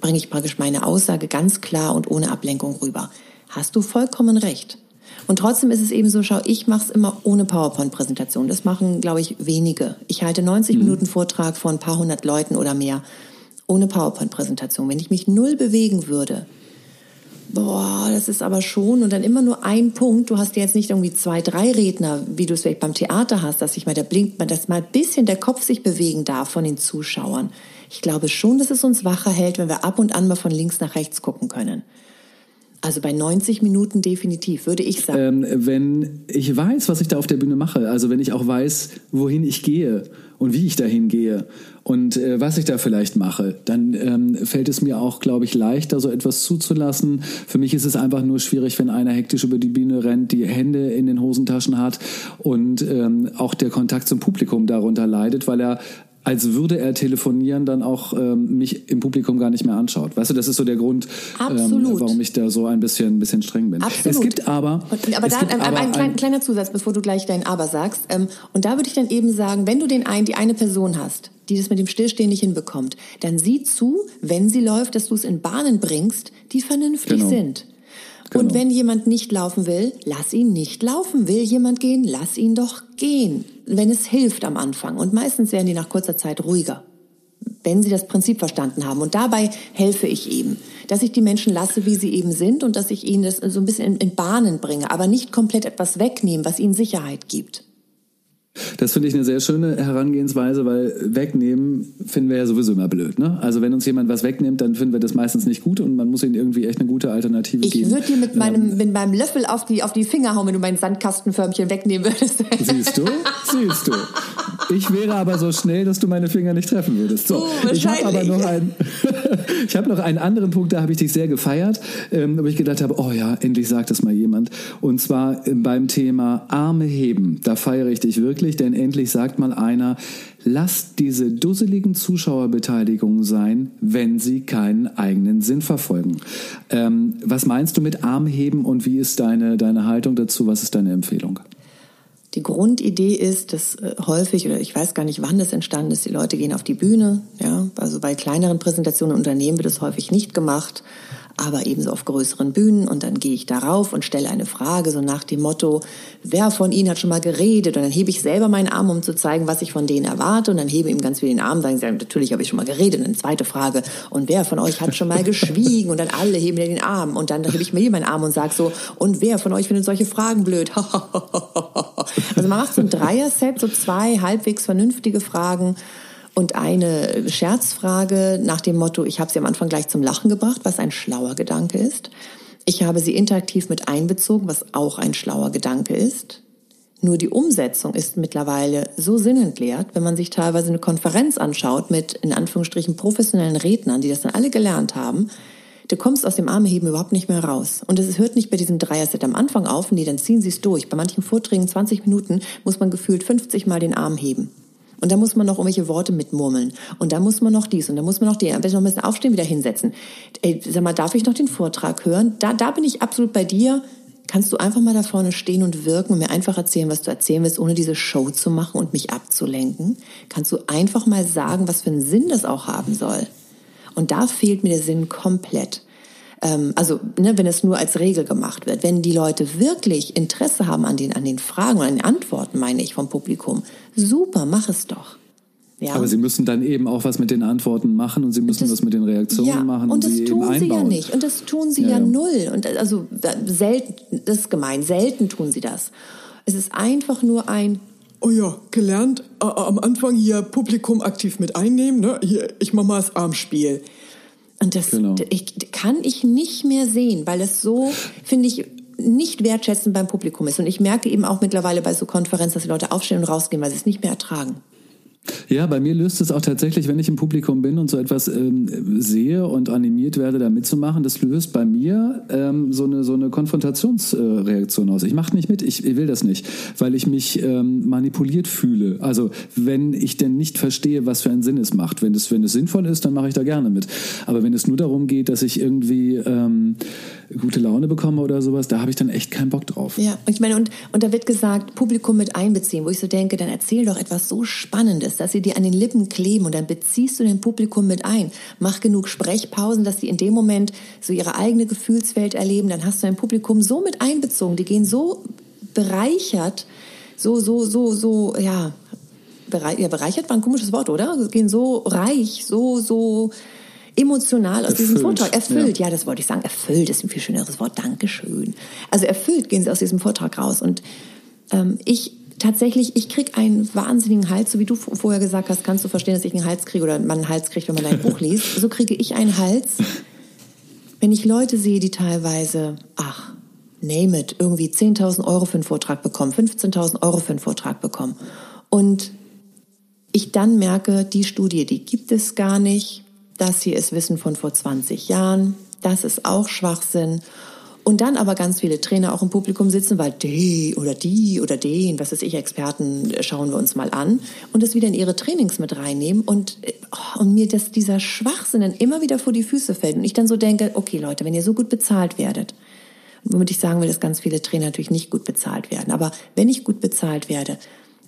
bringe ich praktisch meine Aussage ganz klar und ohne Ablenkung rüber. Hast du vollkommen recht. Und trotzdem ist es eben so, schau, ich mache es immer ohne PowerPoint-Präsentation. Das machen, glaube ich, wenige. Ich halte 90 mhm. Minuten Vortrag vor ein paar hundert Leuten oder mehr. ohne PowerPoint-Präsentation, wenn ich mich null bewegen würde, boah, das ist aber schon und dann immer nur ein Punkt. Du hast jetzt nicht irgendwie zwei, drei Redner, wie du es vielleicht beim Theater hast, dass sich mal der blinkt, dass mal ein bisschen der Kopf sich bewegen darf von den Zuschauern. Ich glaube schon, dass es uns wacher hält, wenn wir ab und an mal von links nach rechts gucken können. Also bei 90 Minuten definitiv, würde ich sagen. Ähm, wenn ich weiß, was ich da auf der Bühne mache, also wenn ich auch weiß, wohin ich gehe und wie ich dahin gehe und äh, was ich da vielleicht mache, dann ähm, fällt es mir auch, glaube ich, leichter, so etwas zuzulassen. Für mich ist es einfach nur schwierig, wenn einer hektisch über die Bühne rennt, die Hände in den Hosentaschen hat und ähm, auch der Kontakt zum Publikum darunter leidet, weil er als würde er telefonieren, dann auch ähm, mich im Publikum gar nicht mehr anschaut. Weißt du, das ist so der Grund, ähm, warum ich da so ein bisschen, ein bisschen streng bin. Absolut. Es gibt aber. Und, aber da ein, aber ein, ein, kleiner Zusatz, bevor du gleich dein Aber sagst. Ähm, und da würde ich dann eben sagen, wenn du den einen, die eine Person hast, die das mit dem Stillstehen nicht hinbekommt, dann sieh zu, wenn sie läuft, dass du es in Bahnen bringst, die vernünftig genau. sind. Genau. Und wenn jemand nicht laufen will, lass ihn nicht laufen. Will jemand gehen, lass ihn doch gehen. Wenn es hilft am Anfang. Und meistens werden die nach kurzer Zeit ruhiger. Wenn sie das Prinzip verstanden haben. Und dabei helfe ich eben, dass ich die Menschen lasse, wie sie eben sind und dass ich ihnen das so ein bisschen in Bahnen bringe, aber nicht komplett etwas wegnehmen, was ihnen Sicherheit gibt. Das finde ich eine sehr schöne Herangehensweise, weil wegnehmen finden wir ja sowieso immer blöd. Ne? Also wenn uns jemand was wegnimmt, dann finden wir das meistens nicht gut und man muss ihnen irgendwie echt eine gute Alternative ich geben. Ich würde dir mit meinem, ähm, mit meinem Löffel auf die, auf die Finger hauen, wenn du mein Sandkastenförmchen wegnehmen würdest. Siehst du? Siehst du. Ich wäre aber so schnell, dass du meine Finger nicht treffen würdest. So, oh, ich habe aber noch einen, ich habe noch einen anderen Punkt, da habe ich dich sehr gefeiert, ähm, wo ich gedacht habe, oh ja, endlich sagt das mal jemand. Und zwar äh, beim Thema Arme heben. Da feiere ich dich wirklich denn endlich sagt mal einer, lasst diese dusseligen Zuschauerbeteiligungen sein, wenn sie keinen eigenen Sinn verfolgen. Ähm, was meinst du mit Armheben und wie ist deine, deine Haltung dazu? Was ist deine Empfehlung? Die Grundidee ist, dass äh, häufig, oder ich weiß gar nicht, wann das entstanden ist, die Leute gehen auf die Bühne. Ja, also bei kleineren Präsentationen in Unternehmen wird das häufig nicht gemacht aber ebenso auf größeren Bühnen. Und dann gehe ich darauf und stelle eine Frage, so nach dem Motto, wer von Ihnen hat schon mal geredet? Und dann hebe ich selber meinen Arm, um zu zeigen, was ich von denen erwarte. Und dann hebe ihm ganz viel den Arm, sagen sie, natürlich habe ich schon mal geredet. Und eine zweite Frage, und wer von euch hat schon mal geschwiegen? Und dann alle heben mir den Arm. Und dann hebe ich mir hier meinen Arm und sage so, und wer von euch findet solche Fragen blöd? also man macht so ein Dreier-Set, so zwei halbwegs vernünftige Fragen und eine Scherzfrage nach dem Motto, ich habe sie am Anfang gleich zum Lachen gebracht, was ein schlauer Gedanke ist. Ich habe sie interaktiv mit einbezogen, was auch ein schlauer Gedanke ist. Nur die Umsetzung ist mittlerweile so sinnentleert, wenn man sich teilweise eine Konferenz anschaut mit in Anführungsstrichen professionellen Rednern, die das dann alle gelernt haben. Du kommst aus dem Armheben überhaupt nicht mehr raus. Und es hört nicht bei diesem Dreier-Set am Anfang auf, nee, dann ziehen sie es durch. Bei manchen Vorträgen 20 Minuten muss man gefühlt 50 Mal den Arm heben. Und da muss man noch irgendwelche Worte mitmurmeln. Und da muss man noch dies und da muss man noch den. Am besten noch ein bisschen aufstehen, wieder hinsetzen. Ey, sag mal, darf ich noch den Vortrag hören? Da, da bin ich absolut bei dir. Kannst du einfach mal da vorne stehen und wirken und mir einfach erzählen, was du erzählen willst, ohne diese Show zu machen und mich abzulenken? Kannst du einfach mal sagen, was für einen Sinn das auch haben soll? Und da fehlt mir der Sinn komplett. Ähm, also ne, wenn es nur als Regel gemacht wird, wenn die Leute wirklich Interesse haben an den, an den Fragen und an den Antworten, meine ich, vom Publikum, super, mach es doch. Ja. Aber sie müssen dann eben auch was mit den Antworten machen und sie müssen das, was mit den Reaktionen ja, machen und, und das tun sie ja nicht. Und das tun sie ja, ja, null. Und also selten das ist gemein. Selten tun sie das. Es ist einfach nur ein oh ja gelernt äh, am Anfang hier Publikum aktiv mit einnehmen ne hier ich mach mal das Armspiel und das genau. ich, kann ich nicht mehr sehen, weil es so, finde ich, nicht wertschätzend beim Publikum ist. Und ich merke eben auch mittlerweile bei so Konferenzen, dass die Leute aufstehen und rausgehen, weil sie es nicht mehr ertragen. Ja, bei mir löst es auch tatsächlich, wenn ich im Publikum bin und so etwas ähm, sehe und animiert werde, da mitzumachen, das löst bei mir ähm, so eine so eine Konfrontationsreaktion aus. Ich mache nicht mit, ich, ich, will das nicht, weil ich mich ähm, manipuliert fühle. Also wenn ich denn nicht verstehe, was für einen Sinn es macht, wenn es wenn es sinnvoll ist, dann mache ich da gerne mit. Aber wenn es nur darum geht, dass ich irgendwie ähm, gute Laune bekomme oder sowas, da habe ich dann echt keinen Bock drauf. Ja, und ich meine und und da wird gesagt, Publikum mit einbeziehen, wo ich so denke, dann erzähl doch etwas so Spannendes dass sie dir an den Lippen kleben und dann beziehst du dein Publikum mit ein. Mach genug Sprechpausen, dass sie in dem Moment so ihre eigene Gefühlswelt erleben. Dann hast du dein Publikum so mit einbezogen. Die gehen so bereichert, so, so, so, so, ja, bereich, ja, bereichert war ein komisches Wort, oder? Gehen so reich, so, so emotional aus Erfüllt, diesem Vortrag. Erfüllt, ja. ja. das wollte ich sagen. Erfüllt ist ein viel schöneres Wort. Dankeschön. Also erfüllt gehen sie aus diesem Vortrag raus. Und ähm, ich tatsächlich, ich krieg einen wahnsinnigen Hals, so wie du vorher gesagt hast, kannst du verstehen, dass ich einen Hals kriege oder man einen Hals kriegt, wenn man ein Buch liest. So kriege ich einen Hals, wenn ich Leute sehe, die teilweise, ach, name it, irgendwie 10.000 Euro für einen Vortrag bekommen, 15.000 Euro für einen Vortrag bekommen. Und ich dann merke, die Studie, die gibt es gar nicht. Das hier ist Wissen von vor 20 Jahren. Das ist auch Schwachsinn. Und dann aber ganz viele Trainer auch im Publikum sitzen, weil die oder die oder den, was weiß ich, Experten äh, schauen wir uns mal an und das wieder in ihre Trainings mit reinnehmen und, äh, und mir das, dieser Schwachsinn dann immer wieder vor die Füße fällt und ich dann so denke, okay Leute, wenn ihr so gut bezahlt werdet, womit ich sagen will, dass ganz viele Trainer natürlich nicht gut bezahlt werden, aber wenn ich gut bezahlt werde,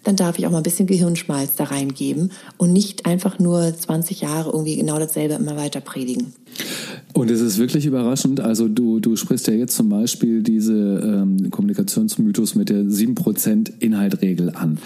dann darf ich auch mal ein bisschen Gehirnschmalz da reingeben und nicht einfach nur 20 Jahre irgendwie genau dasselbe immer weiter predigen. Und es ist wirklich überraschend. Also du, du sprichst ja jetzt zum Beispiel diese ähm, Kommunikationsmythos mit der 7% Inhaltregel an.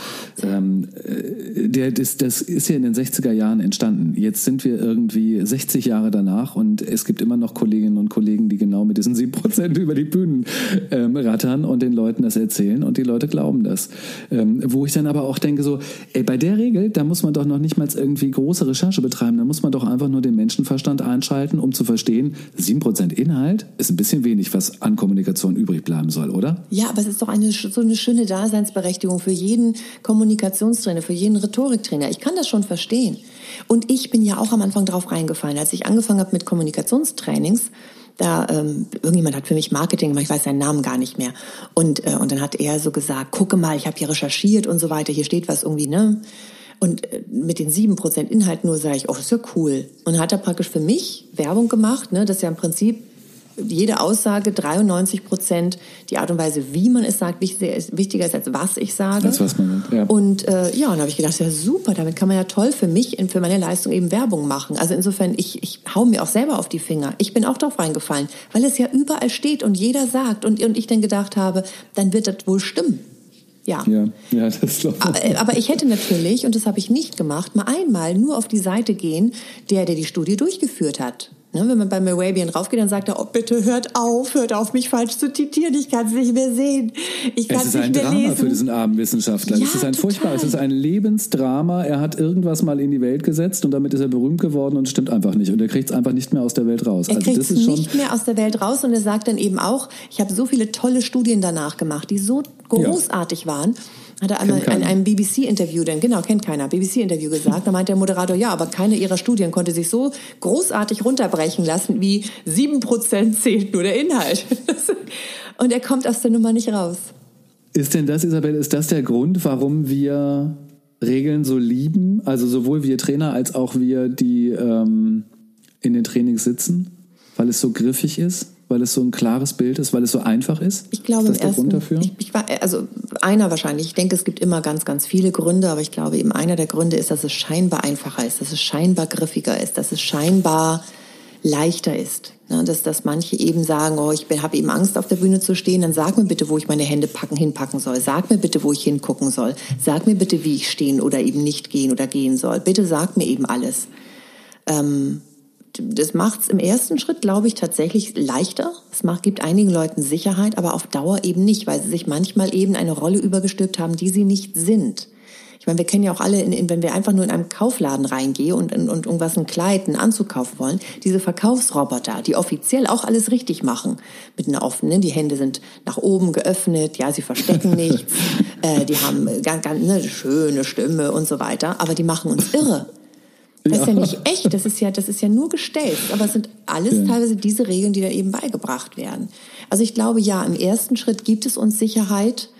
Ähm, äh, der, das, das ist ja in den 60er Jahren entstanden. Jetzt sind wir irgendwie 60 Jahre danach und es gibt immer noch Kolleginnen und Kollegen, die genau mit diesen 7% über die Bühnen ähm, rattern und den Leuten das erzählen und die Leute glauben das. Ähm, wo ich dann aber auch denke so, ey, bei der Regel, da muss man doch noch nicht mal irgendwie große Recherche betreiben. Da muss man doch einfach nur den Menschenverstand einschalten, um zu verstehen, 7% Inhalt ist ein bisschen wenig, was an Kommunikation übrig bleiben soll, oder? Ja, aber es ist doch eine, so eine schöne Daseinsberechtigung für jeden Kommunikationstrainer, für jeden Rhetoriktrainer. Ich kann das schon verstehen. Und ich bin ja auch am Anfang drauf reingefallen, als ich angefangen habe mit Kommunikationstrainings. Da ähm, irgendjemand hat für mich Marketing gemacht, ich weiß seinen Namen gar nicht mehr. Und äh, und dann hat er so gesagt: Gucke mal, ich habe hier recherchiert und so weiter. Hier steht was irgendwie ne. Und äh, mit den sieben Prozent Inhalt nur sage ich, oh, das ist ja cool. Und hat er praktisch für mich Werbung gemacht, ne, dass ja im Prinzip jede Aussage 93 Prozent die Art und Weise, wie man es sagt, wichtiger ist, wichtiger ist als was ich sage. Als was man ja. Und äh, ja, und da habe ich gedacht, ja super, damit kann man ja toll für mich und für meine Leistung eben Werbung machen. Also insofern, ich, ich hau mir auch selber auf die Finger. Ich bin auch darauf reingefallen, weil es ja überall steht und jeder sagt und, und ich dann gedacht habe, dann wird das wohl stimmen. Ja. Ja, ja das Aber, äh, aber ich hätte natürlich, und das habe ich nicht gemacht, mal einmal nur auf die Seite gehen, der, der die Studie durchgeführt hat. Ne, wenn man bei Morabian raufgeht, dann sagt er, oh, bitte hört auf, hört auf, mich falsch zu zitieren, ich kann es nicht mehr sehen. Ich kann Es ist nicht ein mehr Drama lesen. für diesen armen Wissenschaftler. Ja, es ist ein total. furchtbar, es ist ein Lebensdrama. Er hat irgendwas mal in die Welt gesetzt und damit ist er berühmt geworden und stimmt einfach nicht. Und er kriegt es einfach nicht mehr aus der Welt raus. Er also kriegt es nicht mehr aus der Welt raus und er sagt dann eben auch, ich habe so viele tolle Studien danach gemacht, die so großartig waren. Hat er einmal in einem BBC-Interview, denn genau, kennt keiner, BBC-Interview gesagt, da meint der Moderator, ja, aber keine ihrer Studien konnte sich so großartig runterbrechen lassen, wie sieben Prozent zählt nur der Inhalt. und er kommt aus der Nummer nicht raus. Ist denn das, Isabel, ist das der Grund, warum wir Regeln so lieben? Also sowohl wir Trainer als auch wir, die ähm, in den Trainings sitzen? Weil es so griffig ist? Weil es so ein klares Bild ist? Weil es so einfach ist? Ich glaube, ist das im der Grund ersten, dafür? Ich, ich also einer wahrscheinlich. Ich denke, es gibt immer ganz, ganz viele Gründe, aber ich glaube, eben einer der Gründe ist, dass es scheinbar einfacher ist, dass es scheinbar griffiger ist, dass es scheinbar leichter ist. Ne, dass, dass manche eben sagen, oh, ich habe eben Angst, auf der Bühne zu stehen, dann sag mir bitte, wo ich meine Hände packen, hinpacken soll. Sag mir bitte, wo ich hingucken soll. Sag mir bitte, wie ich stehen oder eben nicht gehen oder gehen soll. Bitte sag mir eben alles. Ähm, das macht es im ersten Schritt, glaube ich, tatsächlich leichter. Es macht, gibt einigen Leuten Sicherheit, aber auf Dauer eben nicht, weil sie sich manchmal eben eine Rolle übergestülpt haben, die sie nicht sind. Ich meine, wir kennen ja auch alle, in, in, wenn wir einfach nur in einem Kaufladen reingehen und, und, und irgendwas, ein Kleid, einen Anzug kaufen wollen, diese Verkaufsroboter, die offiziell auch alles richtig machen, mit einer offenen, die Hände sind nach oben geöffnet, ja, sie verstecken nichts, äh, die haben ganz, ganz eine schöne Stimme und so weiter, aber die machen uns irre. Das ist ja nicht echt, das ist ja, das ist ja nur gestellt. Aber es sind alles Ja. teilweise diese Regeln, die da eben beigebracht werden. Also ich glaube, ja, im ersten Schritt gibt es uns Sicherheit,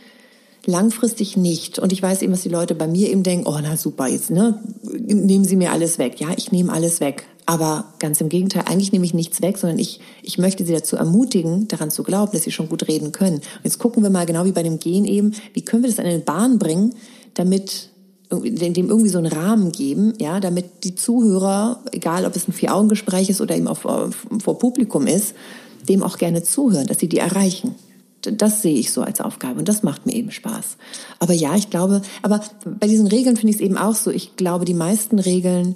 langfristig nicht. Und ich weiß eben, was die Leute bei mir eben denken, oh, na super, jetzt, ne, nehmen Sie mir alles weg. Ja, ich nehme alles weg. Aber ganz im Gegenteil, eigentlich nehme ich nichts weg, sondern ich, ich möchte Sie dazu ermutigen, daran zu glauben, dass Sie schon gut reden können. Und jetzt gucken wir mal genau wie bei dem Gehen eben, wie können wir das in eine Bahn bringen, damit dem irgendwie so einen Rahmen geben, ja, damit die Zuhörer, egal ob es ein Vier-Augen-Gespräch ist oder eben auf, auf, vor Publikum ist, dem auch gerne zuhören, dass sie die erreichen. Das sehe ich so als Aufgabe und das macht mir eben Spaß. Aber ja, ich glaube, aber bei diesen Regeln finde ich es eben auch so. Ich glaube, die meisten Regeln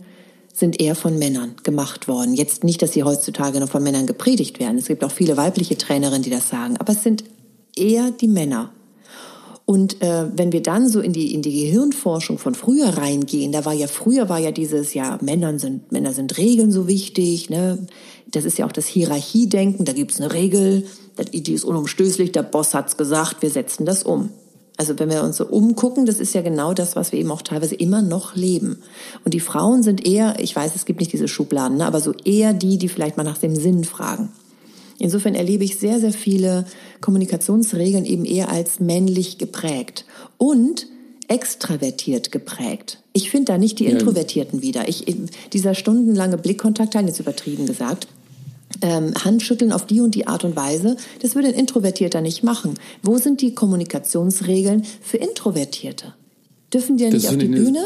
sind eher von Männern gemacht worden. Jetzt nicht, dass sie heutzutage noch von Männern gepredigt werden. Es gibt auch viele weibliche Trainerinnen, die das sagen. Aber es sind eher die Männer. Und äh, wenn wir dann so in die in die Gehirnforschung von früher reingehen, da war ja früher war ja dieses ja Männern sind Männer sind Regeln so wichtig, ne? Das ist ja auch das Hierarchiedenken. Da gibt's eine Regel, die ist unumstößlich. Der Boss hat's gesagt, wir setzen das um. Also wenn wir uns so umgucken, das ist ja genau das, was wir eben auch teilweise immer noch leben. Und die Frauen sind eher, ich weiß, es gibt nicht diese Schubladen, ne, aber so eher die, die vielleicht mal nach dem Sinn fragen. Insofern erlebe ich sehr, sehr viele Kommunikationsregeln eben eher als männlich geprägt und extravertiert geprägt. Ich finde da nicht die Introvertierten wieder. Ich, dieser stundenlange Blickkontakt, jetzt übertrieben gesagt, ähm, Handschütteln auf die und die Art und Weise, das würde ein Introvertierter nicht machen. Wo sind die Kommunikationsregeln für Introvertierte? Dürfen die ja nicht auf die Bühne?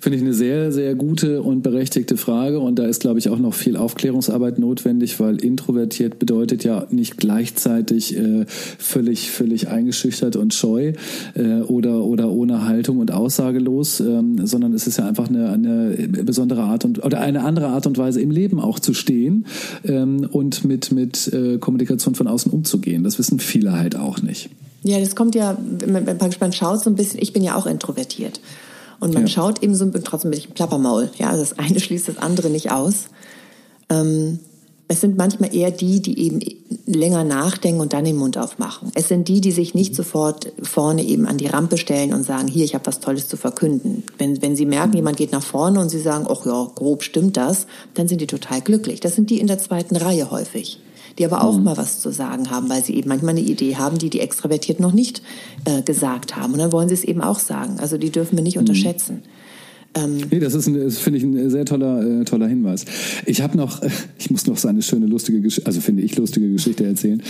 Finde ich eine sehr, sehr gute und berechtigte Frage. Und da ist, glaube ich, auch noch viel Aufklärungsarbeit notwendig, weil introvertiert bedeutet ja nicht gleichzeitig äh, völlig, völlig eingeschüchtert und scheu äh, oder, oder ohne Haltung und aussagelos, ähm, sondern es ist ja einfach eine, eine besondere Art und oder eine andere Art und Weise im Leben auch zu stehen ähm, und mit, mit äh, Kommunikation von außen umzugehen. Das wissen viele halt auch nicht. Ja, das kommt ja, man, man schaut so ein bisschen, ich bin ja auch introvertiert. Und man ja. schaut eben so trotzdem bin ich ein Plappermaul. Ja, also das eine schließt das andere nicht aus. Ähm, es sind manchmal eher die, die eben länger nachdenken und dann den Mund aufmachen. Es sind die, die sich nicht sofort vorne eben an die Rampe stellen und sagen, hier, ich habe was Tolles zu verkünden. Wenn, wenn sie merken, jemand geht nach vorne und sie sagen, ach ja, grob stimmt das, dann sind die total glücklich. Das sind die in der zweiten Reihe häufig die aber auch mhm. mal was zu sagen haben, weil sie eben manchmal eine Idee haben, die die extravertiert noch nicht äh, gesagt haben. Und dann wollen sie es eben auch sagen. Also die dürfen wir nicht mhm. unterschätzen. Ähm, nee, das ist, finde ich, ein sehr toller, äh, toller Hinweis. Ich habe noch, ich muss noch so eine schöne, lustige, also finde ich, lustige Geschichte erzählen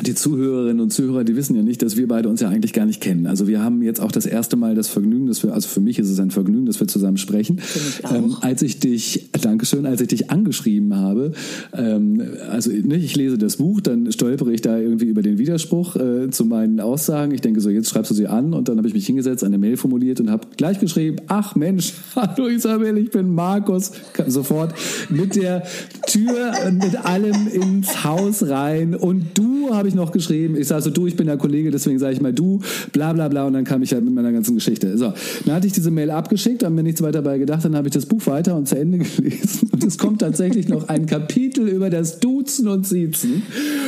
die Zuhörerinnen und Zuhörer, die wissen ja nicht, dass wir beide uns ja eigentlich gar nicht kennen. Also wir haben jetzt auch das erste Mal das Vergnügen, dass wir, also für mich ist es ein Vergnügen, dass wir zusammen sprechen. Ich ähm, als ich dich, Dankeschön, als ich dich angeschrieben habe, ähm, also ne, ich lese das Buch, dann stolpere ich da irgendwie über den Widerspruch äh, zu meinen Aussagen. Ich denke so, jetzt schreibst du sie an und dann habe ich mich hingesetzt, eine Mail formuliert und habe gleich geschrieben, ach Mensch, hallo Isabel, ich bin Markus. Sofort mit der Tür und mit allem ins Haus rein und du habe ich noch geschrieben. Ich sage so, du, ich bin der Kollege, deswegen sage ich mal du, bla bla bla. Und dann kam ich halt mit meiner ganzen Geschichte. So, dann hatte ich diese Mail abgeschickt, habe mir nichts weiter dabei gedacht, dann habe ich das Buch weiter und zu Ende gelesen. Und es kommt tatsächlich noch ein Kapitel über das Duzen und Siezen,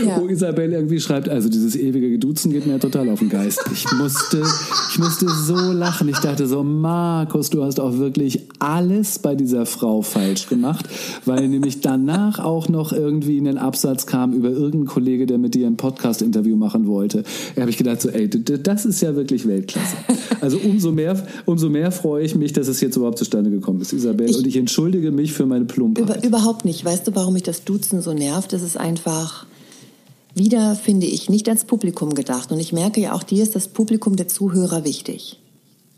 ja. wo Isabelle irgendwie schreibt, also dieses ewige Geduzen geht mir ja total auf den Geist. Ich musste, ich musste so lachen. Ich dachte so, Markus, du hast auch wirklich alles bei dieser Frau falsch gemacht, weil nämlich danach auch noch irgendwie in den Absatz kam über irgendeinen Kollege, der mit dir ein Podcast-Interview machen wollte. Habe ich gedacht, so, ey, das ist ja wirklich Weltklasse. Also umso mehr, umso mehr freue ich mich, dass es jetzt überhaupt zustande gekommen ist, Isabel. Ich, und ich entschuldige mich für meine Plumpheit. Über, überhaupt nicht. Weißt du, warum mich das Duzen so nervt? Das ist einfach wieder, finde ich, nicht ans Publikum gedacht. Und ich merke ja auch, dir ist das Publikum der Zuhörer wichtig.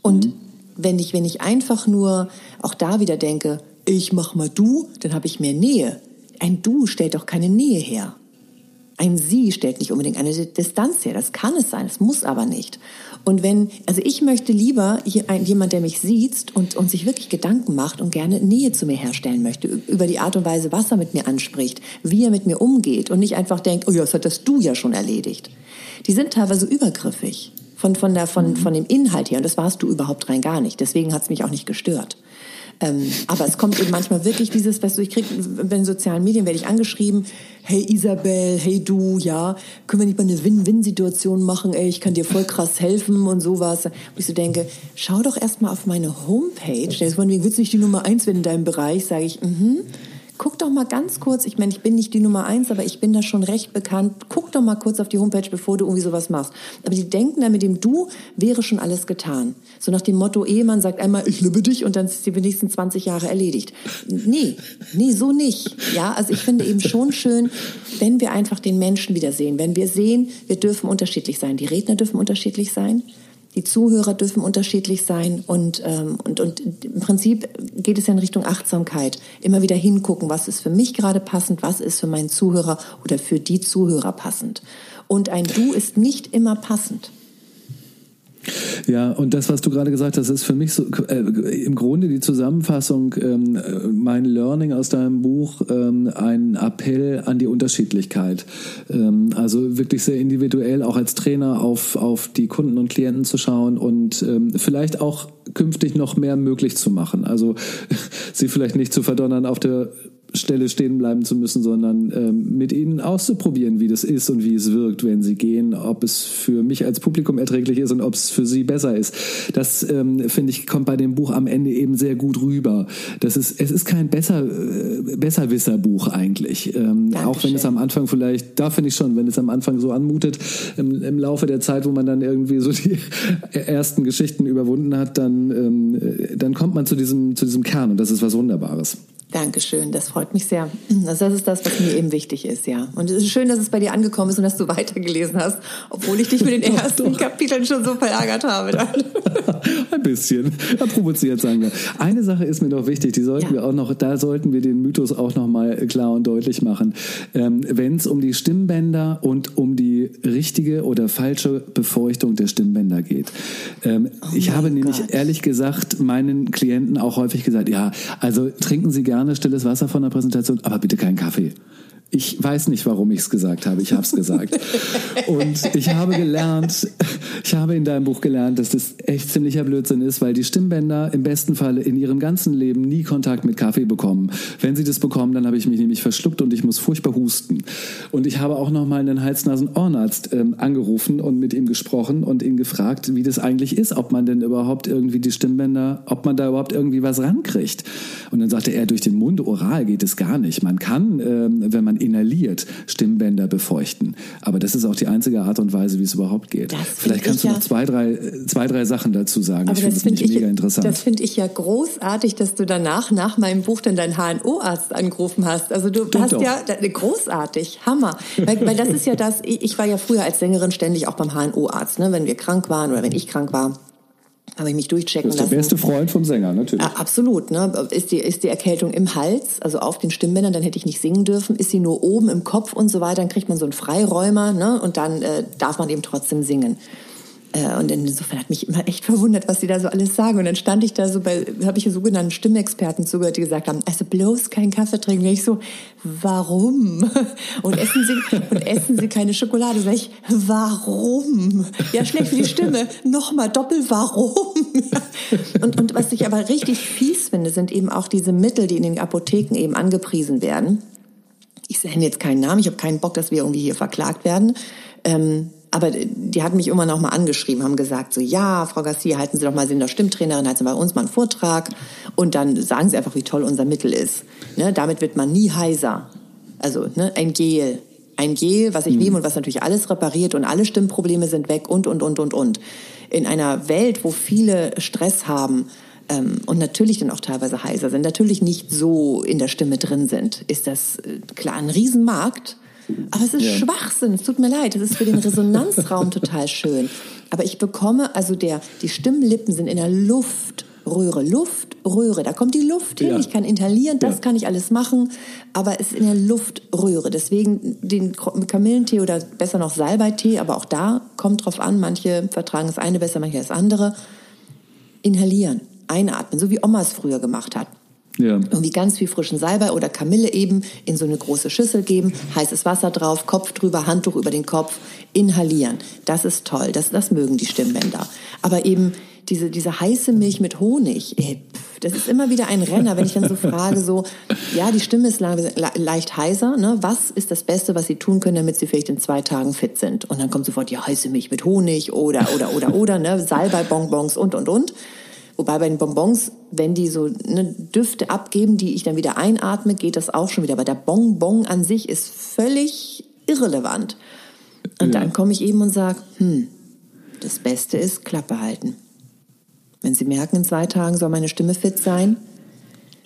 Und mhm. wenn ich, wenn ich einfach nur auch da wieder denke, ich mach mal du, dann habe ich mehr Nähe. Ein Du stellt doch keine Nähe her. Ein Sie stellt nicht unbedingt eine Distanz her. Das kann es sein, es muss aber nicht. Und wenn, also ich möchte lieber jemand, der mich sieht und, und sich wirklich Gedanken macht und gerne Nähe zu mir herstellen möchte, über die Art und Weise, was er mit mir anspricht, wie er mit mir umgeht und nicht einfach denkt, oh ja, das hattest du ja schon erledigt. Die sind teilweise übergriffig von, von, der, von, von dem Inhalt her und das warst du überhaupt rein gar nicht. Deswegen hat es mich auch nicht gestört. Ähm, aber es kommt eben manchmal wirklich dieses, weißt du, ich krieg, bei den sozialen Medien werde ich angeschrieben, hey Isabel, hey du, ja, können wir nicht mal eine Win-Win-Situation machen, ey, ich kann dir voll krass helfen und sowas. Und ich so denke, schau doch erstmal auf meine Homepage, der ist von wegen, willst du nicht die Nummer eins werden in deinem Bereich? Sage ich, mhm. Mm guck doch mal ganz kurz, ich meine, ich bin nicht die Nummer eins, aber ich bin da schon recht bekannt. Guck doch mal kurz auf die Homepage, bevor du irgendwie sowas machst. Aber die denken dann mit dem Du wäre schon alles getan. So nach dem Motto, Ehemann sagt einmal, ich liebe dich und dann ist die nächsten 20 Jahre erledigt. Nee, nee, so nicht. Ja, also ich finde eben schon schön, wenn wir einfach den Menschen wiedersehen. Wenn wir sehen, wir dürfen unterschiedlich sein. Die Redner dürfen unterschiedlich sein. Die Zuhörer dürfen unterschiedlich sein und, ähm, und, und im Prinzip geht es ja in Richtung Achtsamkeit. Immer wieder hingucken, was ist für mich gerade passend, was ist für meinen Zuhörer oder für die Zuhörer passend. und ein Du ist nicht immer passend. Ja, und das, was du gerade gesagt hast, ist für mich so äh, im Grunde die Zusammenfassung, ähm, mein Learning aus deinem Buch, ähm, ein Appell an die Unterschiedlichkeit. Ähm, also wirklich sehr individuell, auch als Trainer auf, auf die Kunden und Klienten zu schauen und ähm, vielleicht auch künftig noch mehr möglich zu machen. Also sie vielleicht nicht zu verdonnern auf der Stelle stehen bleiben zu müssen, sondern ähm, mit ihnen auszuprobieren, wie das ist und wie es wirkt, wenn sie gehen, ob es für mich als Publikum erträglich ist und ob es für sie besser ist. Das ähm, finde ich kommt bei dem Buch am Ende eben sehr gut rüber. Das ist es ist kein besser äh, Besserwisser-Buch eigentlich, ähm, auch wenn es am Anfang vielleicht, da finde ich schon, wenn es am Anfang so anmutet, im, im Laufe der Zeit, wo man dann irgendwie so die ersten Geschichten überwunden hat, dann ähm, dann kommt man zu diesem zu diesem Kern und das ist was Wunderbares. Dankeschön, das freut mich sehr. Also das ist das, was mir eben wichtig ist, ja. Und es ist schön, dass es bei dir angekommen ist und dass du weitergelesen hast, obwohl ich dich mit den ersten doch. Kapiteln schon so verärgert habe. Ein bisschen. Provoziert, sagen wir. Eine Sache ist mir noch wichtig, die sollten ja. wir auch noch, da sollten wir den Mythos auch noch mal klar und deutlich machen. Ähm, Wenn es um die Stimmbänder und um die richtige oder falsche Befeuchtung der Stimmbänder geht. Ähm, oh ich habe Gott. nämlich ehrlich gesagt meinen Klienten auch häufig gesagt, ja, also trinken Sie gerne gerne stilles Wasser von der Präsentation, aber bitte keinen Kaffee. Ich weiß nicht, warum ich es gesagt habe. Ich habe es gesagt. und ich habe gelernt, ich habe in deinem Buch gelernt, dass das echt ziemlicher Blödsinn ist, weil die Stimmbänder im besten Falle in ihrem ganzen Leben nie Kontakt mit Kaffee bekommen. Wenn sie das bekommen, dann habe ich mich nämlich verschluckt und ich muss furchtbar husten. Und ich habe auch noch mal einen Hals-Nasen-Ohrenarzt ähm, angerufen und mit ihm gesprochen und ihn gefragt, wie das eigentlich ist, ob man denn überhaupt irgendwie die Stimmbänder, ob man da überhaupt irgendwie was rankriegt. Und dann sagte er, durch den Mund oral geht es gar nicht. Man kann, ähm, wenn man inhaliert, Stimmbänder befeuchten. Aber das ist auch die einzige Art und Weise, wie es überhaupt geht. Das Vielleicht kannst du ja, noch zwei drei, zwei, drei Sachen dazu sagen. ich finde das, find mega interessant. Das finde ich ja großartig, dass du danach, nach meinem Buch, dann deinen HNO-Arzt angerufen hast. Also du Stimmt hast doch. ja, großartig, Hammer. Weil, weil das ist ja das, ich war ja früher als Sängerin ständig auch beim HNO-Arzt, ne, wenn wir krank waren oder wenn ich krank war habe ich mich durchchecken lassen. Das ist der beste Freund vom Sänger, natürlich. Ja, absolut. Ne? Ist, die, ist die Erkältung im Hals, also auf den Stimmbändern, dann hätte ich nicht singen dürfen. Ist sie nur oben im Kopf und so weiter, dann kriegt man so einen Freiräumer ne? und dann äh, darf man eben trotzdem singen. Äh, und insofern hat mich immer echt verwundert, was sie da so alles sagen. Und dann stand ich da so bei, habe ich sogenannten Stimmexperten zugehört, die gesagt haben, also bloß keinen Kaffee trinken. Und ich so, warum? Und essen Sie, und essen Sie keine Schokolade. Sag ich, warum? Ja, schlecht für die Stimme. Nochmal doppel, warum? Und, und was ich aber richtig fies finde, sind eben auch diese Mittel, die in den Apotheken eben angepriesen werden. Ich nenne jetzt keinen Namen, ich habe keinen Bock, dass wir irgendwie hier verklagt werden. Ähm, aber die hatten mich immer noch mal angeschrieben, haben gesagt so, ja, Frau Garcia, halten Sie doch mal, Sie sind doch Stimmtrainerin, halten Sie bei uns mal einen Vortrag und dann sagen Sie einfach, wie toll unser Mittel ist. Ne, damit wird man nie heiser. Also ne, ein Gel, ein Gel, was ich mhm. nehme und was natürlich alles repariert und alle Stimmprobleme sind weg und, und, und, und, und. In einer Welt, wo viele Stress haben, ähm, und natürlich dann auch teilweise heiser sind, natürlich nicht so in der Stimme drin sind, ist das äh, klar ein Riesenmarkt. Aber es ist ja. Schwachsinn, es tut mir leid. Es ist für den Resonanzraum total schön. Aber ich bekomme, also der, die Stimmlippen sind in der Luftröhre. Luftröhre, da kommt die Luft hin. Ja. Ich kann inhalieren, das ja. kann ich alles machen. Aber es ist in der Luftröhre. Deswegen den Kamillentee oder besser noch Salbeitee, aber auch da kommt drauf an. Manche vertragen das eine besser, manche das andere. Inhalieren, einatmen, so wie Oma es früher gemacht hat. Ja. Irgendwie ganz viel frischen Salbei oder Kamille eben in so eine große Schüssel geben, heißes Wasser drauf, Kopf drüber, Handtuch über den Kopf, inhalieren. Das ist toll, das, das mögen die Stimmbänder. Aber eben diese, diese heiße Milch mit Honig, ey, das ist immer wieder ein Renner, wenn ich dann so frage, so, ja, die Stimme ist leicht heiser, ne? was ist das Beste, was Sie tun können, damit Sie vielleicht in zwei Tagen fit sind? Und dann kommt sofort, ja, heiße Milch mit Honig oder, oder, oder, oder, ne? Salbei-Bonbons und, und, und. Wobei bei den Bonbons, wenn die so ne, Düfte abgeben, die ich dann wieder einatme, geht das auch schon wieder. Aber der Bonbon an sich ist völlig irrelevant. Und ja. dann komme ich eben und sage, hm, das Beste ist Klappe halten. Wenn Sie merken, in zwei Tagen soll meine Stimme fit sein,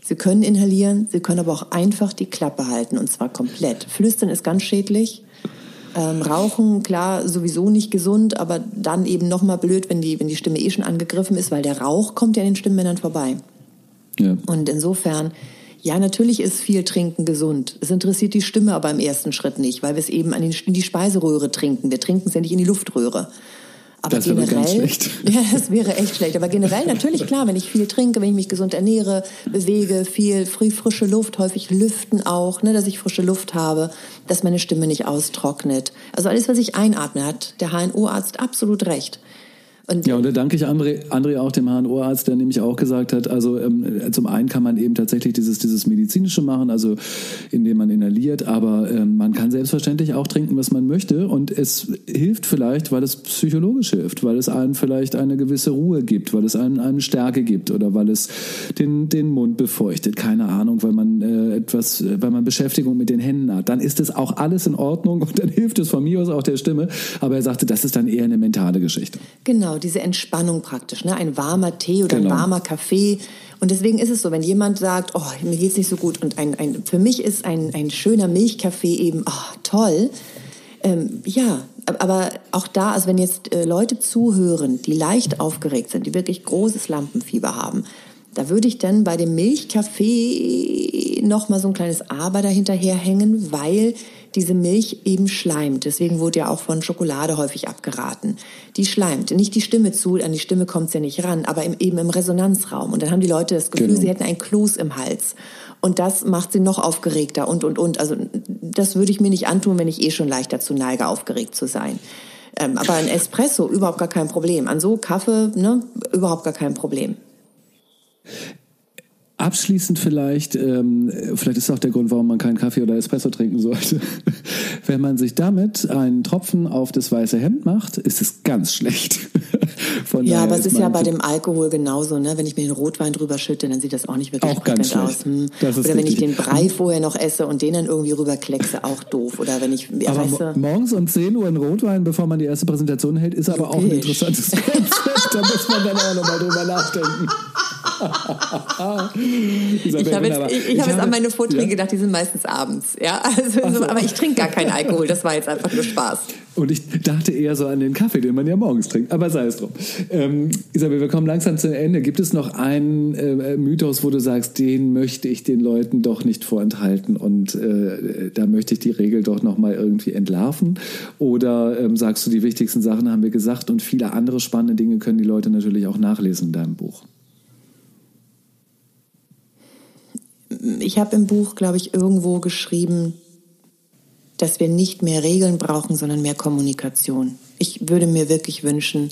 Sie können inhalieren, Sie können aber auch einfach die Klappe halten und zwar komplett. Flüstern ist ganz schädlich. Ähm, Rauchen, klar, sowieso nicht gesund, aber dann eben nochmal blöd, wenn die, wenn die Stimme eh schon angegriffen ist, weil der Rauch kommt ja an den Stimmbändern vorbei. Ja. Und insofern, Ja, natürlich ist viel Trinken gesund. Es interessiert die Stimme aber im ersten Schritt nicht, weil wir es eben an den, in die Speiseröhre trinken. Wir trinken es ja nicht in die Luftröhre. Aber das wäre generell, ganz schlecht. Ja, das wäre echt schlecht. Aber generell natürlich klar, wenn ich viel trinke, wenn ich mich gesund ernähre, bewege, viel frische Luft, häufig lüften auch, ne, dass ich frische Luft habe, dass meine Stimme nicht austrocknet. Also alles, was ich einatme, hat der HNO-Arzt absolut recht. Und ja, und da danke ich André, André auch, dem HNO-Arzt, der nämlich auch gesagt hat, also ähm, zum einen kann man eben tatsächlich dieses, dieses medizinische machen, also indem man inhaliert, aber ähm, man kann selbstverständlich auch trinken, was man möchte und es hilft vielleicht, weil es psychologisch hilft, weil es einem vielleicht eine gewisse Ruhe gibt, weil es einem eine Stärke gibt oder weil es den, den Mund befeuchtet, keine Ahnung, weil man äh, etwas, weil man Beschäftigung mit den Händen hat, dann ist es auch alles in Ordnung und dann hilft es von mir aus auch der Stimme, aber er sagte, das ist dann eher eine mentale Geschichte. Genau diese Entspannung praktisch, ne? ein warmer Tee oder genau. ein warmer Kaffee. Und deswegen ist es so, wenn jemand sagt, oh, mir geht's nicht so gut und ein, ein, für mich ist ein, ein schöner Milchkaffee eben, oh, toll. Ähm, ja, aber auch da, also wenn jetzt äh, Leute zuhören, die leicht aufgeregt sind, die wirklich großes Lampenfieber haben, da würde ich dann bei dem Milchkaffee noch mal so ein kleines Aber dahinter herhängen, weil diese Milch eben schleimt. Deswegen wurde ja auch von Schokolade häufig abgeraten. Die schleimt. Nicht die Stimme zu, an die Stimme kommt es ja nicht ran, aber im, eben im Resonanzraum. Und dann haben die Leute das Gefühl, genau. sie hätten ein Kloß im Hals. Und das macht sie noch aufgeregter und, und, und. Also das würde ich mir nicht antun, wenn ich eh schon leicht dazu neige, aufgeregt zu sein. Ähm, aber ein Espresso, überhaupt gar kein Problem. An so Kaffee, ne, überhaupt gar kein Problem. Abschließend vielleicht, ähm, vielleicht ist auch der Grund, warum man keinen Kaffee oder Espresso trinken sollte. Wenn man sich damit einen Tropfen auf das weiße Hemd macht, ist es ganz schlecht. ja, aber es ist ja bei dem Alkohol genauso, ne? Wenn ich mir den Rotwein drüber schütte, dann sieht das auch nicht wirklich auch ganz aus. Hm. Oder richtig. wenn ich den Brei vorher noch esse und den dann irgendwie rüberkleckse, auch doof. Oder wenn ich, ja, aber weißt du, morgens um 10 Uhr ein Rotwein, bevor man die erste Präsentation hält, ist aber Logisch. auch ein interessantes Konzept. da muss man dann auch nochmal drüber nachdenken. Ich habe jetzt, ich, ich hab jetzt an meine Vorträge ja. gedacht, die sind meistens abends. Ja, also, so. aber ich trinke gar keinen Alkohol. Das war jetzt einfach nur Spaß. Und ich dachte eher so an den Kaffee, den man ja morgens trinkt. Aber sei es drum. Ähm, Isabel, wir kommen langsam zu Ende. Gibt es noch einen äh, Mythos, wo du sagst, den möchte ich den Leuten doch nicht vorenthalten und äh, da möchte ich die Regel doch noch mal irgendwie entlarven? Oder ähm, sagst du, die wichtigsten Sachen haben wir gesagt und viele andere spannende Dinge können die Leute natürlich auch nachlesen in deinem Buch? Ich habe im Buch, glaube ich, irgendwo geschrieben, dass wir nicht mehr Regeln brauchen, sondern mehr Kommunikation. Ich würde mir wirklich wünschen,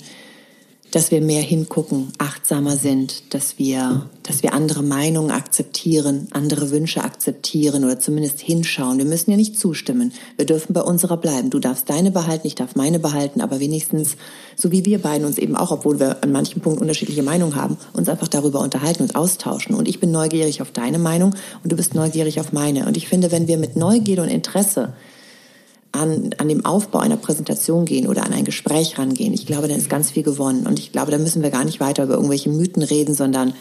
dass wir mehr hingucken, achtsamer sind, dass wir, dass wir andere Meinungen akzeptieren, andere Wünsche akzeptieren oder zumindest hinschauen. Wir müssen ja nicht zustimmen. Wir dürfen bei unserer bleiben. Du darfst deine behalten, ich darf meine behalten, aber wenigstens, so wie wir beiden uns eben auch, obwohl wir an manchen Punkten unterschiedliche Meinungen haben, uns einfach darüber unterhalten und austauschen. Und ich bin neugierig auf deine Meinung und du bist neugierig auf meine. Und ich finde, wenn wir mit Neugierde und Interesse an, an dem Aufbau einer Präsentation gehen oder an ein Gespräch rangehen, ich glaube, dann ist ganz viel gewonnen. Und ich glaube, da müssen wir gar nicht weiter über irgendwelche Mythen reden, sondern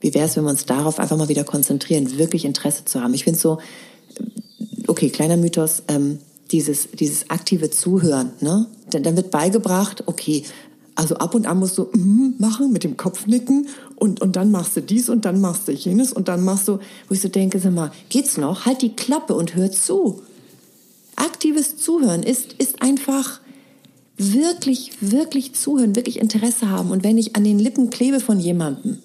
wie wäre es, wenn wir uns darauf einfach mal wieder konzentrieren, wirklich Interesse zu haben. Ich finde so, okay, kleiner Mythos, ähm, dieses, dieses aktive Zuhören, ne? Dann, dann wird beigebracht, okay, also ab und an musst du mm, machen, mit dem Kopf nicken und, und dann machst du dies und dann machst du jenes und dann machst du, wo ich so denke, sag mal, geht's noch? Halt die Klappe und hör zu aktives Zuhören ist, ist einfach wirklich, wirklich zuhören, wirklich Interesse haben. Und wenn ich an den Lippen klebe von jemandem,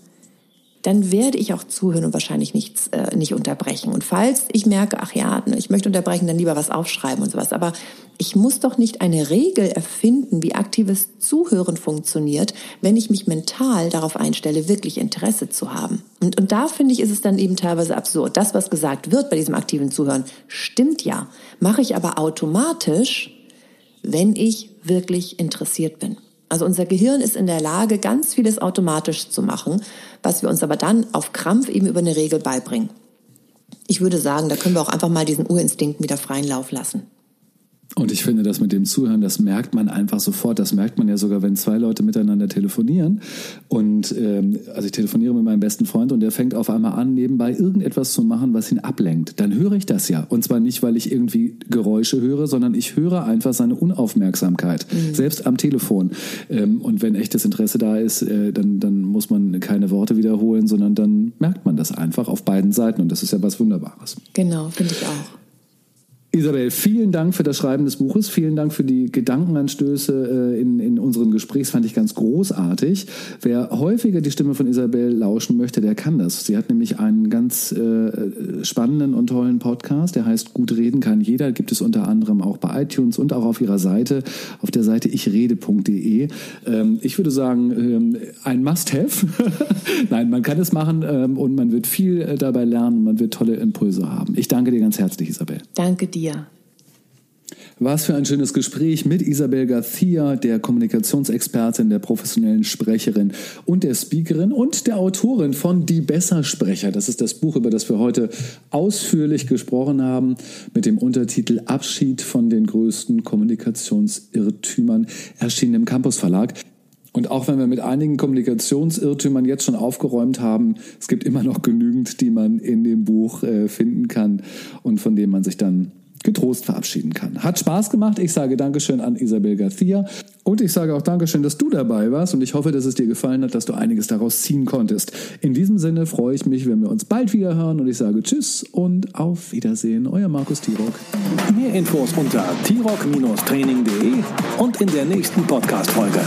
dann werde ich auch zuhören und wahrscheinlich nichts äh, nicht unterbrechen. Und falls ich merke, ach ja, ne, ich möchte unterbrechen, dann lieber was aufschreiben und sowas. Aber ich muss doch nicht eine Regel erfinden, wie aktives Zuhören funktioniert, wenn ich mich mental darauf einstelle, wirklich Interesse zu haben. Und, und da finde ich, ist es dann eben teilweise absurd. Das, was gesagt wird bei diesem aktiven Zuhören, stimmt ja, mache ich aber automatisch, wenn ich wirklich interessiert bin. Also unser Gehirn ist in der Lage, ganz vieles automatisch zu machen, was wir uns aber dann auf Krampf eben über eine Regel beibringen. Ich würde sagen, da können wir auch einfach mal diesen Urinstinkt wieder freien Lauf lassen. Und ich finde, das mit dem Zuhören, das merkt man einfach sofort. Das merkt man ja sogar, wenn zwei Leute miteinander telefonieren. Und ähm, also ich telefoniere mit meinem besten Freund und der fängt auf einmal an, nebenbei irgendetwas zu machen, was ihn ablenkt. Dann höre ich das ja. Und zwar nicht, weil ich irgendwie Geräusche höre, sondern ich höre einfach seine Unaufmerksamkeit, mhm. selbst am Telefon. Ähm, und wenn echtes Interesse da ist, äh, dann, dann muss man keine Worte wiederholen, sondern dann merkt man das einfach auf beiden Seiten. Und das ist ja was Wunderbares. Genau, finde ich auch. Isabel, vielen Dank für das Schreiben des Buches, vielen Dank für die Gedankenanstöße äh, in, in unseren Gesprächs, fand ich ganz großartig. Wer häufiger die Stimme von Isabel lauschen möchte, der kann das. Sie hat nämlich einen ganz äh, spannenden und tollen Podcast, der heißt Gut reden kann jeder, gibt es unter anderem auch bei iTunes und auch auf ihrer Seite, auf der Seite ichrede.de. Ähm, ich würde sagen, ähm, ein Must-Have. Nein, man kann es machen ähm, und man wird viel äh, dabei lernen, man wird tolle Impulse haben. Ich danke dir ganz herzlich, Isabel. Danke dir dir. Was für ein schönes Gespräch mit Isabel Garcia, der Kommunikationsexpertin, der professionellen Sprecherin und der Speakerin und der Autorin von Die Bessersprecher. Das ist das Buch, über das wir heute ausführlich gesprochen haben, mit dem Untertitel Abschied von den größten Kommunikationsirrtümern, erschienen im Campus Verlag. Und auch wenn wir mit einigen Kommunikationsirrtümern jetzt schon aufgeräumt haben, es gibt immer noch genügend, die man in dem Buch äh, finden kann und von denen man sich dann getrost verabschieden kann. Hat Spaß gemacht. Ich sage Dankeschön an Isabel Garcia und ich sage auch Dankeschön, dass du dabei warst und ich hoffe, dass es dir gefallen hat, dass du einiges daraus ziehen konntest. In diesem Sinne freue ich mich, wenn wir uns bald wieder hören und ich sage Tschüss und auf Wiedersehen. Euer Markus Tirock. Mehr Infos unter tirock-training.de und in der nächsten Podcast-Folge.